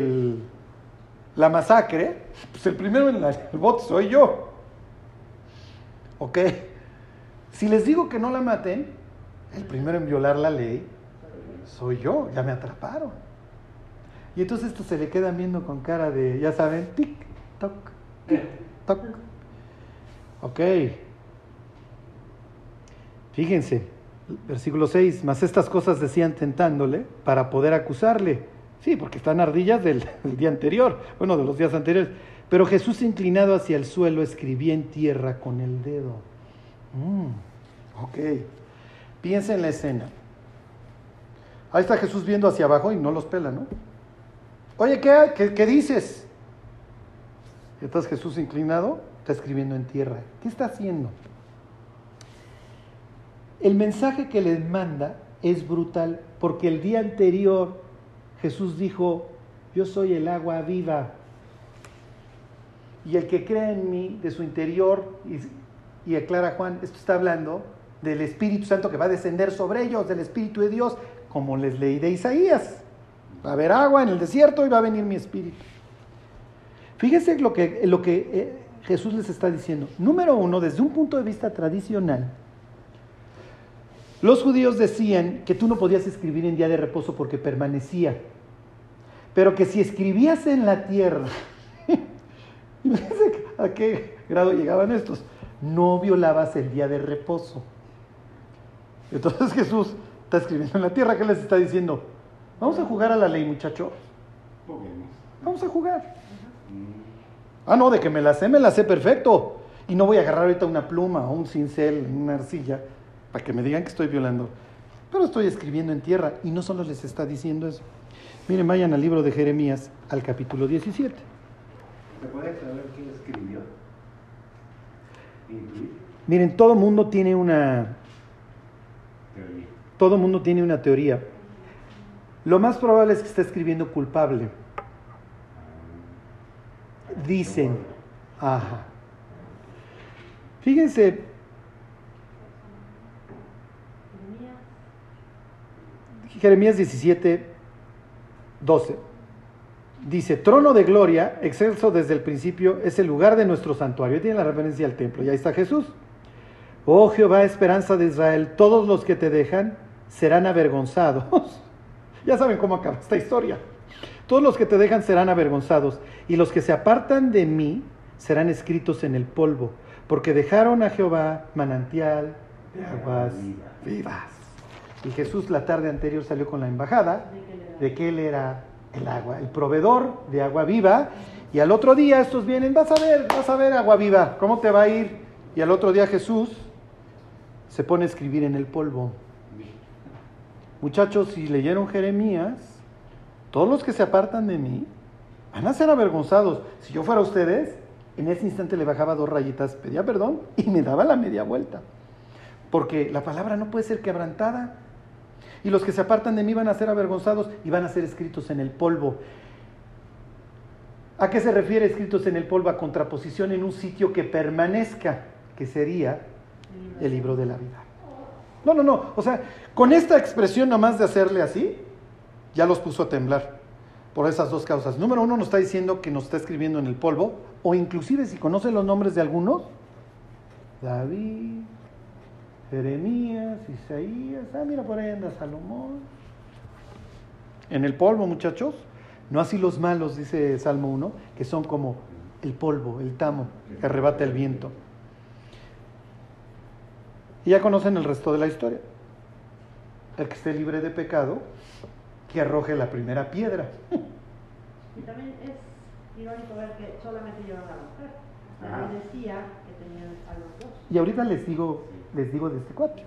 la masacre, pues el primero en el bote soy yo. ¿Ok? Si les digo que no la maten, el primero en violar la ley soy yo, ya me atraparon. Y entonces esto se le quedan viendo con cara de, ya saben, tic, toc, toc. Ok. Fíjense, versículo 6, más estas cosas decían tentándole para poder acusarle. Sí, porque están ardillas del, día anterior, bueno, de los días anteriores. Pero Jesús inclinado hacia el suelo escribía en tierra con el dedo. Mm, ok. Piensa en la escena. Ahí está Jesús viendo hacia abajo y no los pela, ¿no? Oye, ¿qué, qué, dices? Y estás Jesús inclinado, está escribiendo en tierra. ¿Qué está haciendo? El mensaje que les manda es brutal, porque el día anterior Jesús dijo, yo soy el agua viva. Y el que cree en mí, de su interior, y, y aclara Juan, esto está hablando del Espíritu Santo que va a descender sobre ellos, del Espíritu de Dios, como les leí de Isaías. Va a haber agua en el desierto y va a venir mi Espíritu. Fíjese lo que, lo que eh, Jesús les está diciendo, número uno, desde un punto de vista tradicional, los judíos decían que tú no podías escribir en día de reposo porque permanecía, pero que si escribías en la tierra, ¿a qué grado llegaban estos? No violabas el día de reposo. Entonces Jesús está escribiendo en la tierra, ¿qué les está diciendo? Vamos a jugar a la ley, muchachos. Vamos a jugar. Ah, no, de que me la sé, me la sé perfecto. Y no voy a agarrar ahorita una pluma o un cincel, una arcilla, para que me digan que estoy violando. Pero estoy escribiendo en tierra y no solo les está diciendo eso. Miren, vayan al libro de Jeremías, al capítulo 17. ¿Se puede saber quién escribió? Miren, todo mundo tiene una Teoría. todo mundo tiene una teoría. Lo más probable es que esté escribiendo culpable. Dicen, ajá. Fíjense, Jeremías 17, 12. Dice, trono de gloria, excelso desde el principio, es el lugar de nuestro santuario. Tiene la referencia al templo. Y ahí está Jesús. Oh Jehová, esperanza de Israel, todos los que te dejan serán avergonzados. ya saben cómo acaba esta historia. Todos los que te dejan serán avergonzados, y los que se apartan de mí serán escritos en el polvo, porque dejaron a Jehová manantial de aguas vivas. Y Jesús la tarde anterior salió con la embajada de que él era el agua, el proveedor de agua viva. Y al otro día estos vienen, vas a ver, vas a ver agua viva, ¿cómo te va a ir? Y al otro día Jesús se pone a escribir en el polvo. Muchachos, si leyeron Jeremías, todos los que se apartan de mí van a ser avergonzados. Si yo fuera ustedes, en ese instante le bajaba dos rayitas, pedía perdón y me daba la media vuelta. Porque la palabra no puede ser quebrantada. Y los que se apartan de mí van a ser avergonzados y van a ser escritos en el polvo. ¿A qué se refiere escritos en el polvo? A contraposición en un sitio que permanezca, que sería el libro de la vida. No, no, no. O sea, con esta expresión nomás de hacerle así, ya los puso a temblar. Por esas dos causas. Número uno, nos está diciendo que nos está escribiendo en el polvo, o inclusive si conoce los nombres de algunos, David, Jeremías, Isaías, ah, mira por ahí anda Salomón. En el polvo, muchachos. No así los malos, dice Salmo 1, que son como el polvo, el tamo, que arrebata el viento. Y ya conocen el resto de la historia. El que esté libre de pecado, que arroje la primera piedra. Y también es irónico ver que solamente llevan a la mujer. También decía que tenían a los dos. Y ahorita les digo, les digo de este cuate.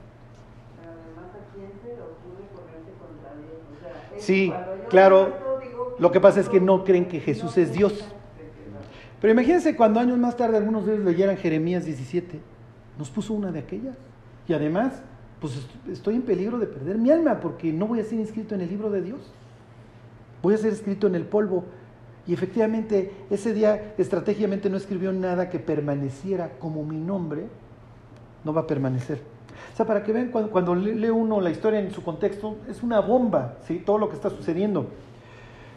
Pero además a quién se le ocurre ponerse contra Dios. O sea, es- Sí, claro. digo, Lo que pasa es que no creen que Jesús es Dios. Pero imagínense cuando años más tarde algunos de ellos leyeran Jeremías 17, nos puso una de aquellas. Y además, pues est- estoy en peligro de perder mi alma porque no voy a ser inscrito en el libro de Dios. Voy a ser escrito en el polvo. Y efectivamente, ese día estratégicamente no escribió nada que permaneciera como mi nombre, no va a permanecer. O sea, para que vean, cuando, cuando le- lee uno la historia en su contexto, es una bomba, ¿sí? Todo lo que está sucediendo.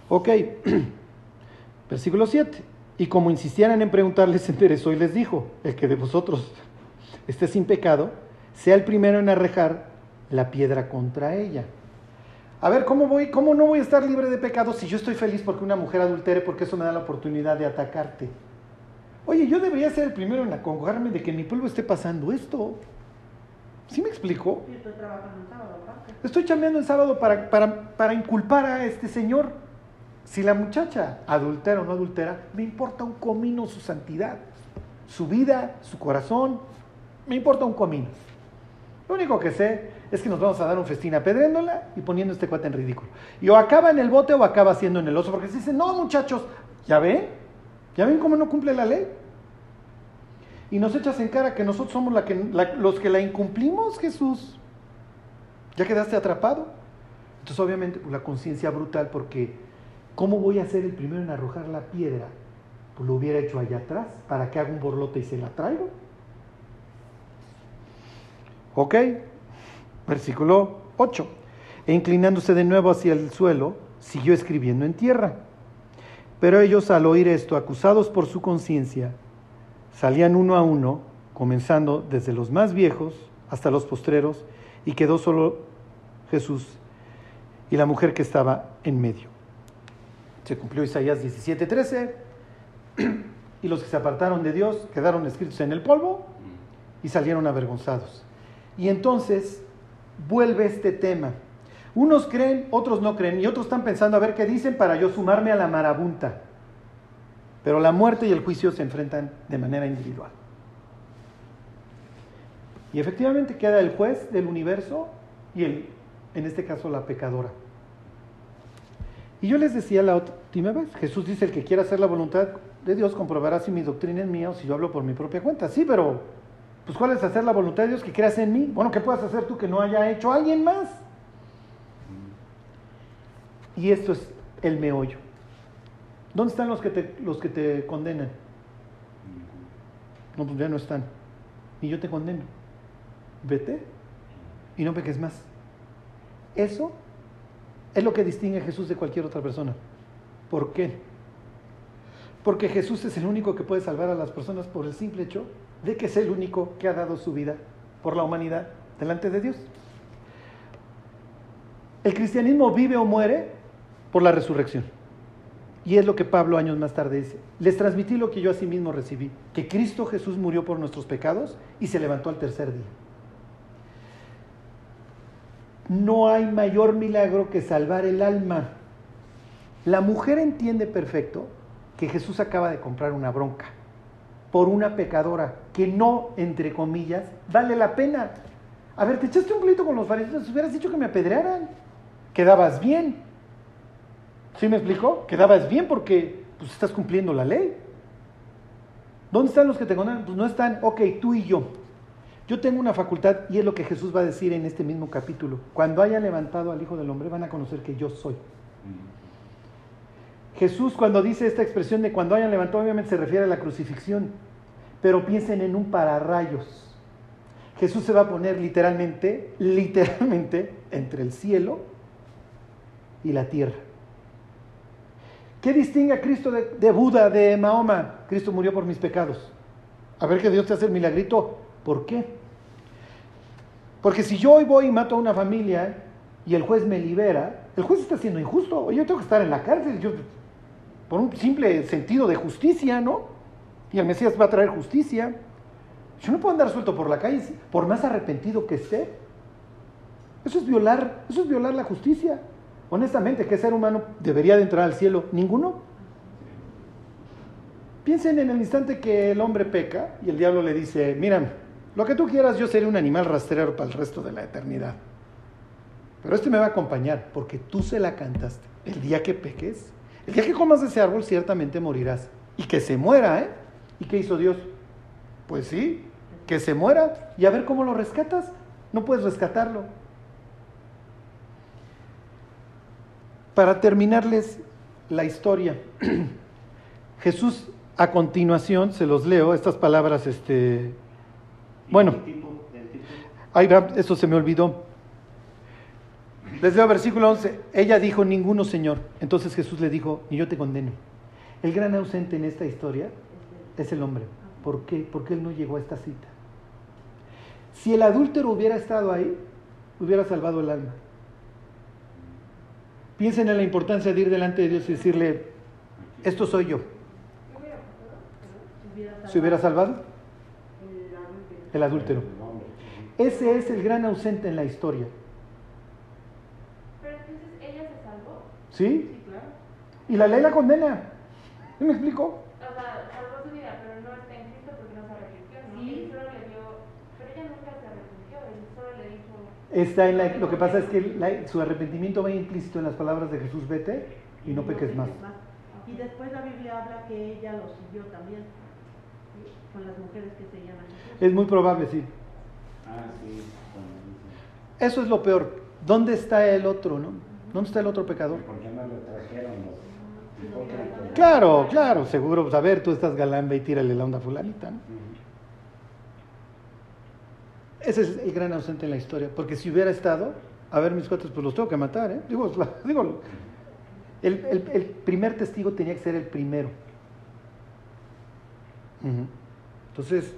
Ok, versículo 7. Y como insistieran en preguntarle, se interesó y les dijo, el que de vosotros esté sin pecado, sea el primero en arrejar la piedra contra ella. A ver, ¿cómo, voy, ¿cómo no voy a estar libre de pecado si yo estoy feliz porque una mujer adultere, porque eso me da la oportunidad de atacarte? Oye, yo debería ser el primero en acongojarme de que en mi pueblo esté pasando esto. ¿Sí me explico? Estoy trabajando el sábado. Estoy chambeando el sábado para, para, para inculpar a este señor. Si la muchacha adultera o no adultera, me importa un comino su santidad, su vida, su corazón, me importa un comino. Lo único que sé es que nos vamos a dar un festín apedréndola y poniendo este cuate en ridículo. Y o acaba en el bote o acaba siendo en el oso, porque se dicen, no muchachos, ¿ya ven? ¿Ya ven cómo no cumple la ley? Y nos echas en cara que nosotros somos la que, los que la incumplimos, Jesús. ¿Ya quedaste atrapado? Entonces obviamente pues, la conciencia brutal porque ¿cómo voy a ser el primero en arrojar la piedra? Pues lo hubiera hecho allá atrás, para que haga un borlote y se la traigo. Ok, versículo 8. E inclinándose de nuevo hacia el suelo, siguió escribiendo en tierra. Pero ellos al oír esto, acusados por su conciencia, salían uno a uno, comenzando desde los más viejos hasta los postreros, y quedó solo Jesús y la mujer que estaba en medio. Se cumplió Isaías 17:13, y los que se apartaron de Dios quedaron escritos en el polvo y salieron avergonzados. Y entonces vuelve este tema. Unos creen, otros no creen, y otros están pensando a ver qué dicen para yo sumarme a la marabunta. Pero la muerte y el juicio se enfrentan de manera individual. Y efectivamente queda el juez del universo y el, en este caso la pecadora. Y yo les decía la última vez, Jesús dice, el que quiera hacer la voluntad de Dios comprobará si mi doctrina es mía o si yo hablo por mi propia cuenta. Sí, pero pues ¿cuál es hacer la voluntad de Dios que creas en mí? Bueno, ¿qué puedes hacer tú que no haya hecho alguien más? Y esto es el meollo. ¿Dónde están los que te, los que te condenan? No, pues ya no están. Y yo te condeno. Vete y no peques más. Eso es lo que distingue a Jesús de cualquier otra persona. ¿Por qué? Porque Jesús es el único que puede salvar a las personas por el simple hecho de que es el único que ha dado su vida por la humanidad delante de Dios. El cristianismo vive o muere por la resurrección. Y es lo que Pablo años más tarde dice. Les transmití lo que yo mismo recibí, que Cristo Jesús murió por nuestros pecados y se levantó al tercer día. No hay mayor milagro que salvar el alma. La mujer entiende perfecto que Jesús acaba de comprar una bronca por una pecadora que no, entre comillas, vale la pena. A ver, te echaste un pleito con los fariseos, hubieras dicho que me apedrearan. Quedabas bien. ¿Sí me explicó? Quedabas bien porque pues, estás cumpliendo la ley. ¿Dónde están los que te condenan? Pues no están, ok, tú y yo. Yo tengo una facultad y es lo que Jesús va a decir en este mismo capítulo. Cuando haya levantado al Hijo del Hombre van a conocer que yo soy. Jesús cuando dice esta expresión de cuando hayan levantado, obviamente se refiere a la crucifixión, pero piensen en un pararrayos. Jesús se va a poner literalmente, literalmente, entre el cielo y la tierra. ¿Qué distingue a Cristo de, Buda, de Mahoma? Cristo murió por mis pecados. A ver que Dios te hace el milagrito. ¿Por qué? Porque si yo hoy voy y mato a una familia y el juez me libera, el juez está siendo injusto. Yo tengo que estar en la cárcel. Por un simple sentido de justicia, ¿no? Y el Mesías va a traer justicia. Yo no puedo andar suelto por la calle por más arrepentido que esté. Eso es violar, eso es violar la justicia. Honestamente, ¿qué ser humano debería de entrar al cielo? Ninguno. Piensen en el instante que el hombre peca y el diablo le dice, mira, lo que tú quieras, yo seré un animal rastrero para el resto de la eternidad. Pero este me va a acompañar porque tú se la cantaste. El día que peques, el día que comas de ese árbol, ciertamente morirás. Y que se muera, ¿eh? ¿Y qué hizo Dios? Pues sí, que se muera. Y a ver cómo lo rescatas. No puedes rescatarlo. Para terminarles la historia, Jesús a continuación, se los leo, estas palabras, este, bueno, ahí va, eso se me olvidó. Les leo versículo 11. Ella dijo, ninguno, Señor. Entonces Jesús le dijo, y yo te condeno. El gran ausente en esta historia es el hombre. ¿Por qué? Porque él no llegó a esta cita. Si el adúltero hubiera estado ahí, hubiera salvado el alma. Piensen en la importancia de ir delante de Dios y decirle, esto soy yo. ¿Se hubiera salvado? El adúltero. Ese es el gran ausente en la historia. ¿Sí? claro. Y la ley la condena. ¿Sí me explico? O sea, salvó su vida, pero no está en Cristo porque no se arrepintió. Sí. solo le dio. Pero ella nunca se arrepintió, él solo le dijo. Está en la, lo que pasa es que su arrepentimiento va implícito en las palabras de Jesús, vete y no, peques, más. Y después la Biblia habla que ella lo siguió también, con las mujeres que se llaman. Es muy probable, sí. Ah, sí. Eso es lo peor. ¿Dónde está el otro, no? ¿Dónde está el otro pecador? ¿Por qué no lo trajeron los Claro, claro, seguro. Pues, a ver, tú estás galamba y tírale la onda fulanita. ¿no? Ese es el gran ausente en la historia. Porque si hubiera estado, a ver, mis cuates, pues los tengo que matar. ¿eh? Digo, digo el, el, el, primer testigo tenía que ser el primero. Entonces,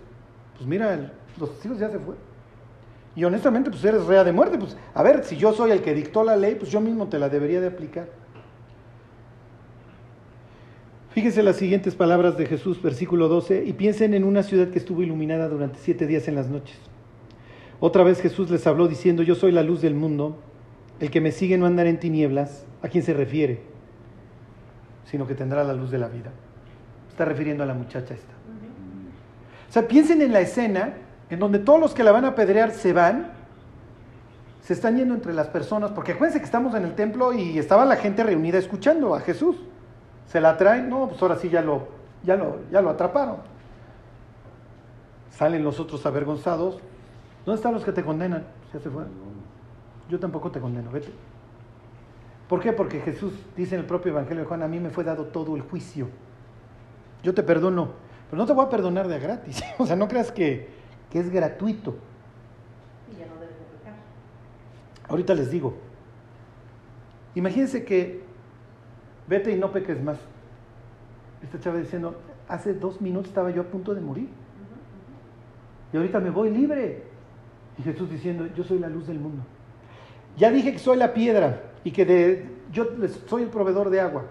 pues mira, el- los testigos ya se fue. Y honestamente, pues eres rea de muerte. Pues, a ver, si yo soy el que dictó la ley, pues yo mismo te la debería de aplicar. Fíjense las siguientes palabras de Jesús, versículo 12, y piensen en una ciudad que estuvo iluminada durante siete días en las noches. Otra vez Jesús les habló diciendo, yo soy la luz del mundo, el que me sigue no andará en tinieblas. ¿A quién se refiere? Sino que tendrá la luz de la vida. Está refiriendo a la muchacha esta. O sea, piensen en la escena en donde todos los que la van a apedrear se van, se están yendo entre las personas, porque acuérdense que estamos en el templo y estaba la gente reunida escuchando a Jesús. Se la traen, no, pues ahora sí ya lo, ya lo, ya lo atraparon. Salen los otros avergonzados. ¿Dónde están los que te condenan? Ya se fueron. Yo tampoco te condeno, vete. ¿Por qué? Porque Jesús dice en el propio Evangelio de Juan, a mí me fue dado todo el juicio. Yo te perdono, pero no te voy a perdonar de gratis. O sea, no creas que, que es gratuito. Y ya no debes de pecar. Ahorita les digo. Imagínense que vete y no peques más. Esta chava diciendo, hace dos minutos estaba yo a punto de morir. Y ahorita me voy libre. Y Jesús diciendo, yo soy la luz del mundo. Ya dije que soy la piedra y que de, yo soy el proveedor de agua.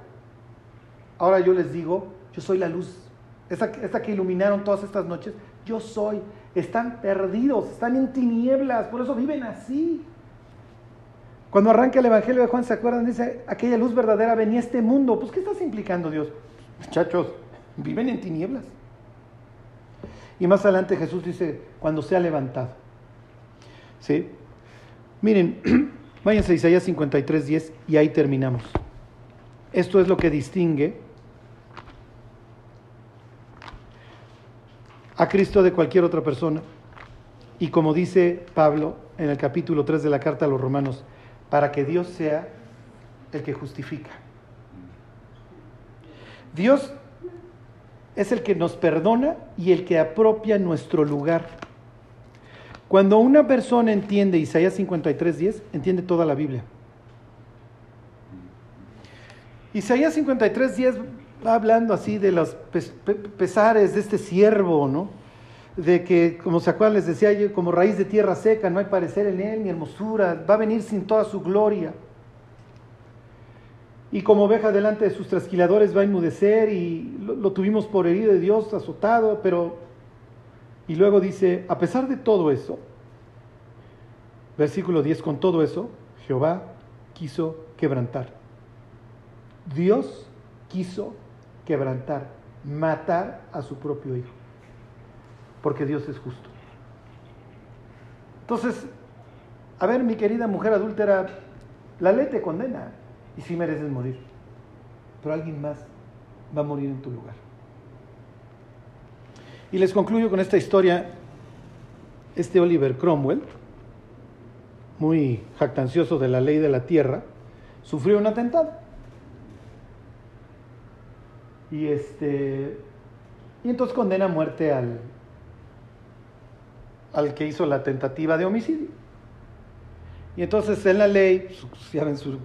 Ahora yo les digo, yo soy la luz. Esta, esta que iluminaron todas estas noches, yo soy. Están perdidos, están en tinieblas, por eso viven así. Cuando arranca el Evangelio de Juan, ¿se acuerdan? Dice, aquella luz verdadera venía a este mundo. Pues, ¿qué estás implicando, Dios? Muchachos, viven en tinieblas. Y más adelante Jesús dice, cuando sea levantado. ¿Sí? Miren, váyanse a Isaías 53, 10 y ahí terminamos. Esto es lo que distingue a Cristo de cualquier otra persona. Y como dice Pablo en el capítulo 3 de la carta a los romanos, para que Dios sea el que justifica. Dios es el que nos perdona y el que apropia nuestro lugar. Cuando una persona entiende Isaías 53:10, entiende toda la Biblia. Isaías 53:10 va hablando así de los pes- pe- pesares de este siervo, ¿no? De que, como se acuerdan, les decía como raíz de tierra seca, no hay parecer en él ni hermosura, va a venir sin toda su gloria. Y como oveja delante de sus trasquiladores va a enmudecer y lo, lo tuvimos por herido de Dios, azotado, pero... Y luego dice, a pesar de todo eso, versículo 10, con todo eso, Jehová quiso quebrantar. Dios quiso quebrantar, matar a su propio hijo, porque Dios es justo. Entonces, a ver, mi querida mujer adúltera, la ley te condena y sí mereces morir, pero alguien más va a morir en tu lugar. Y les concluyo con esta historia, este Oliver Cromwell, muy jactancioso de la ley de la tierra, sufrió un atentado. Y este y entonces condena a muerte al al que hizo la tentativa de homicidio. Y entonces en la ley, ya ven su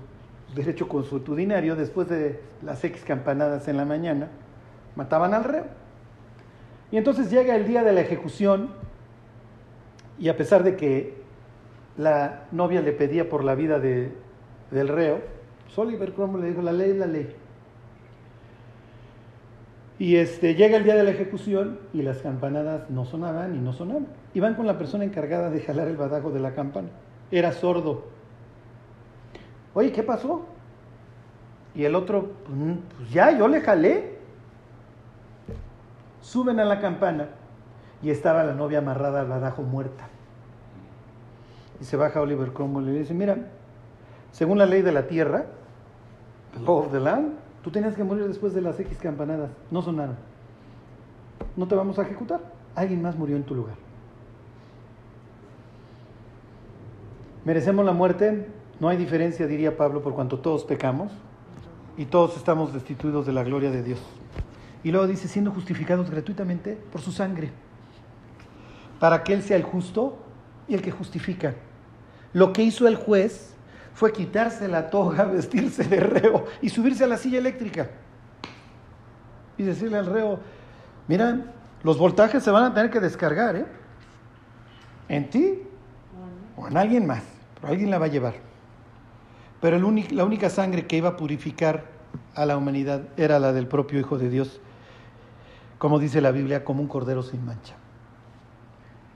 derecho consuetudinario, después de las X campanadas en la mañana, mataban al reo. Y entonces llega el día de la ejecución y a pesar de que la novia le pedía por la vida de- del reo, Oliver Cromwell le dijo, la ley es la ley. Y este, llega el día de la ejecución y las campanadas no sonaban y no sonaban. Y van con la persona encargada de jalar el badajo de la campana. Era sordo. Oye, ¿qué pasó? Y el otro, pues, mm, pues ya, yo le jalé. Suben a la campana y estaba la novia amarrada al badajo muerta. Y se baja Oliver Cromwell y le dice, mira, según la ley de la tierra, law of the land, tú tenías que morir después de las X campanadas. No sonaron. No te vamos a ejecutar. Alguien más murió en tu lugar. ¿Merecemos la muerte? No hay diferencia, diría Pablo, por cuanto todos pecamos y todos estamos destituidos de la gloria de Dios. Y luego dice, siendo justificados gratuitamente por su sangre, para que Él sea el justo y el que justifica. Lo que hizo el juez fue quitarse la toga, vestirse de reo y subirse a la silla eléctrica. Y decirle al reo, mira, Los voltajes se van a tener que descargar, ¿eh? En ti o en alguien más, pero alguien la va a llevar. Pero la única sangre que iba a purificar a la humanidad era la del propio Hijo de Dios, como dice la Biblia, como un cordero sin mancha.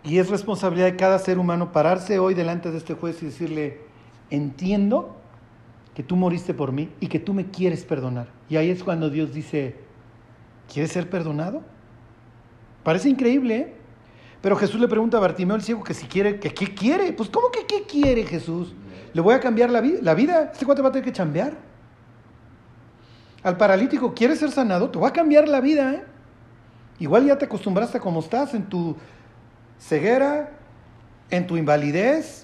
Y es responsabilidad de cada ser humano pararse hoy delante de este juez y decirle, entiendo que tú moriste por mí y que tú me quieres perdonar. Y ahí es cuando Dios dice, ¿quieres ser perdonado? Parece increíble, ¿eh? Pero Jesús le pregunta a Bartimeo el ciego que si quiere, que qué quiere. Pues ¿cómo que qué quiere Jesús? Le voy a cambiar la, la vida. Este cuate va a tener que chambear. Al paralítico, ¿quieres ser sanado? Te va a cambiar la vida, ¿eh? Igual ya te acostumbraste a cómo estás en tu ceguera, en tu invalidez,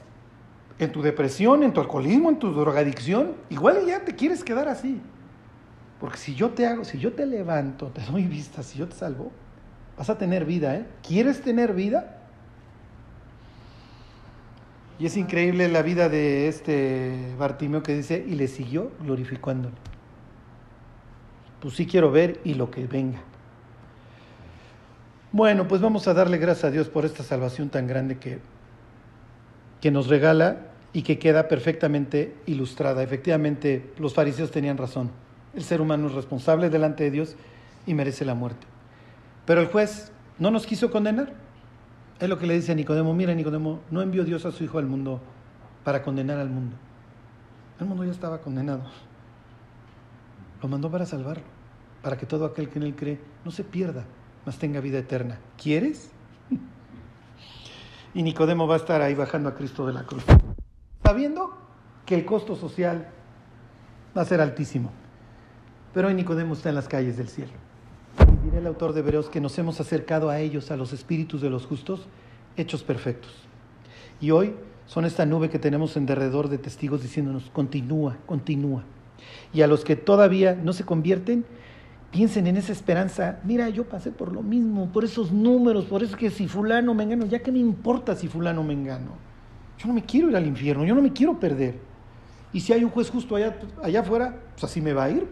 en tu depresión, en tu alcoholismo, en tu drogadicción. Igual ya te quieres quedar así. Porque si yo te hago, si yo te levanto, te doy vista, si yo te salvo, vas a tener vida, ¿eh? ¿Quieres tener vida? Y es increíble la vida de este Bartimeo que dice, y le siguió glorificándole. Pues sí quiero ver y lo que venga. Bueno, pues vamos a darle gracias a Dios por esta salvación tan grande que, que nos regala y que queda perfectamente ilustrada. Efectivamente, los fariseos tenían razón. El ser humano es responsable delante de Dios y merece la muerte. Pero el juez no nos quiso condenar. Es lo que le dice a Nicodemo, mira Nicodemo, no envió Dios a su Hijo al mundo para condenar al mundo. El mundo ya estaba condenado. Lo mandó para salvarlo, para que todo aquel que en él cree no se pierda, mas tenga vida eterna. ¿Quieres? Y Nicodemo va a estar ahí bajando a Cristo de la cruz, sabiendo que el costo social va a ser altísimo. Pero hoy Nicodemo está en las calles del cielo. Y diré el autor de Hebreos que nos hemos acercado a ellos, a los espíritus de los justos, hechos perfectos. Y hoy son esta nube que tenemos en derredor de testigos diciéndonos, continúa, continúa. Y a los que todavía no se convierten, Piensen en esa esperanza. Mira, yo pasé por lo mismo, por esos números, por eso que si fulano me engano, ya que me importa si fulano me engano. Yo no me quiero ir al infierno, yo no me quiero perder. Y si hay un juez justo allá, allá afuera, pues así me va a ir.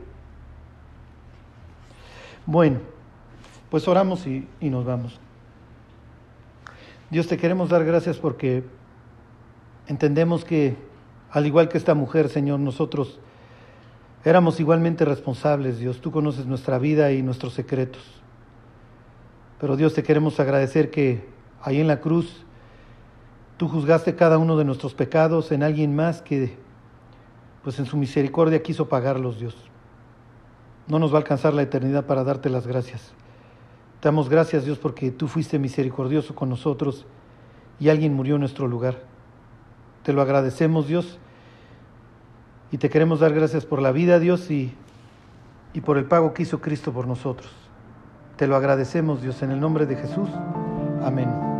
Bueno, pues oramos y, y nos vamos. Dios te queremos dar gracias porque entendemos que, al igual que esta mujer, Señor, nosotros Éramos igualmente responsables, Dios. Tú conoces nuestra vida y nuestros secretos. Pero Dios, te queremos agradecer que ahí en la cruz tú juzgaste cada uno de nuestros pecados en alguien más que, pues en su misericordia quiso pagarlos, Dios. No nos va a alcanzar la eternidad para darte las gracias. Te damos gracias, Dios, porque tú fuiste misericordioso con nosotros y alguien murió en nuestro lugar. Te lo agradecemos, Dios y te queremos dar gracias por la vida, Dios, y, y por el pago que hizo Cristo por nosotros. Te lo agradecemos, Dios, en el nombre de Jesús. Amén.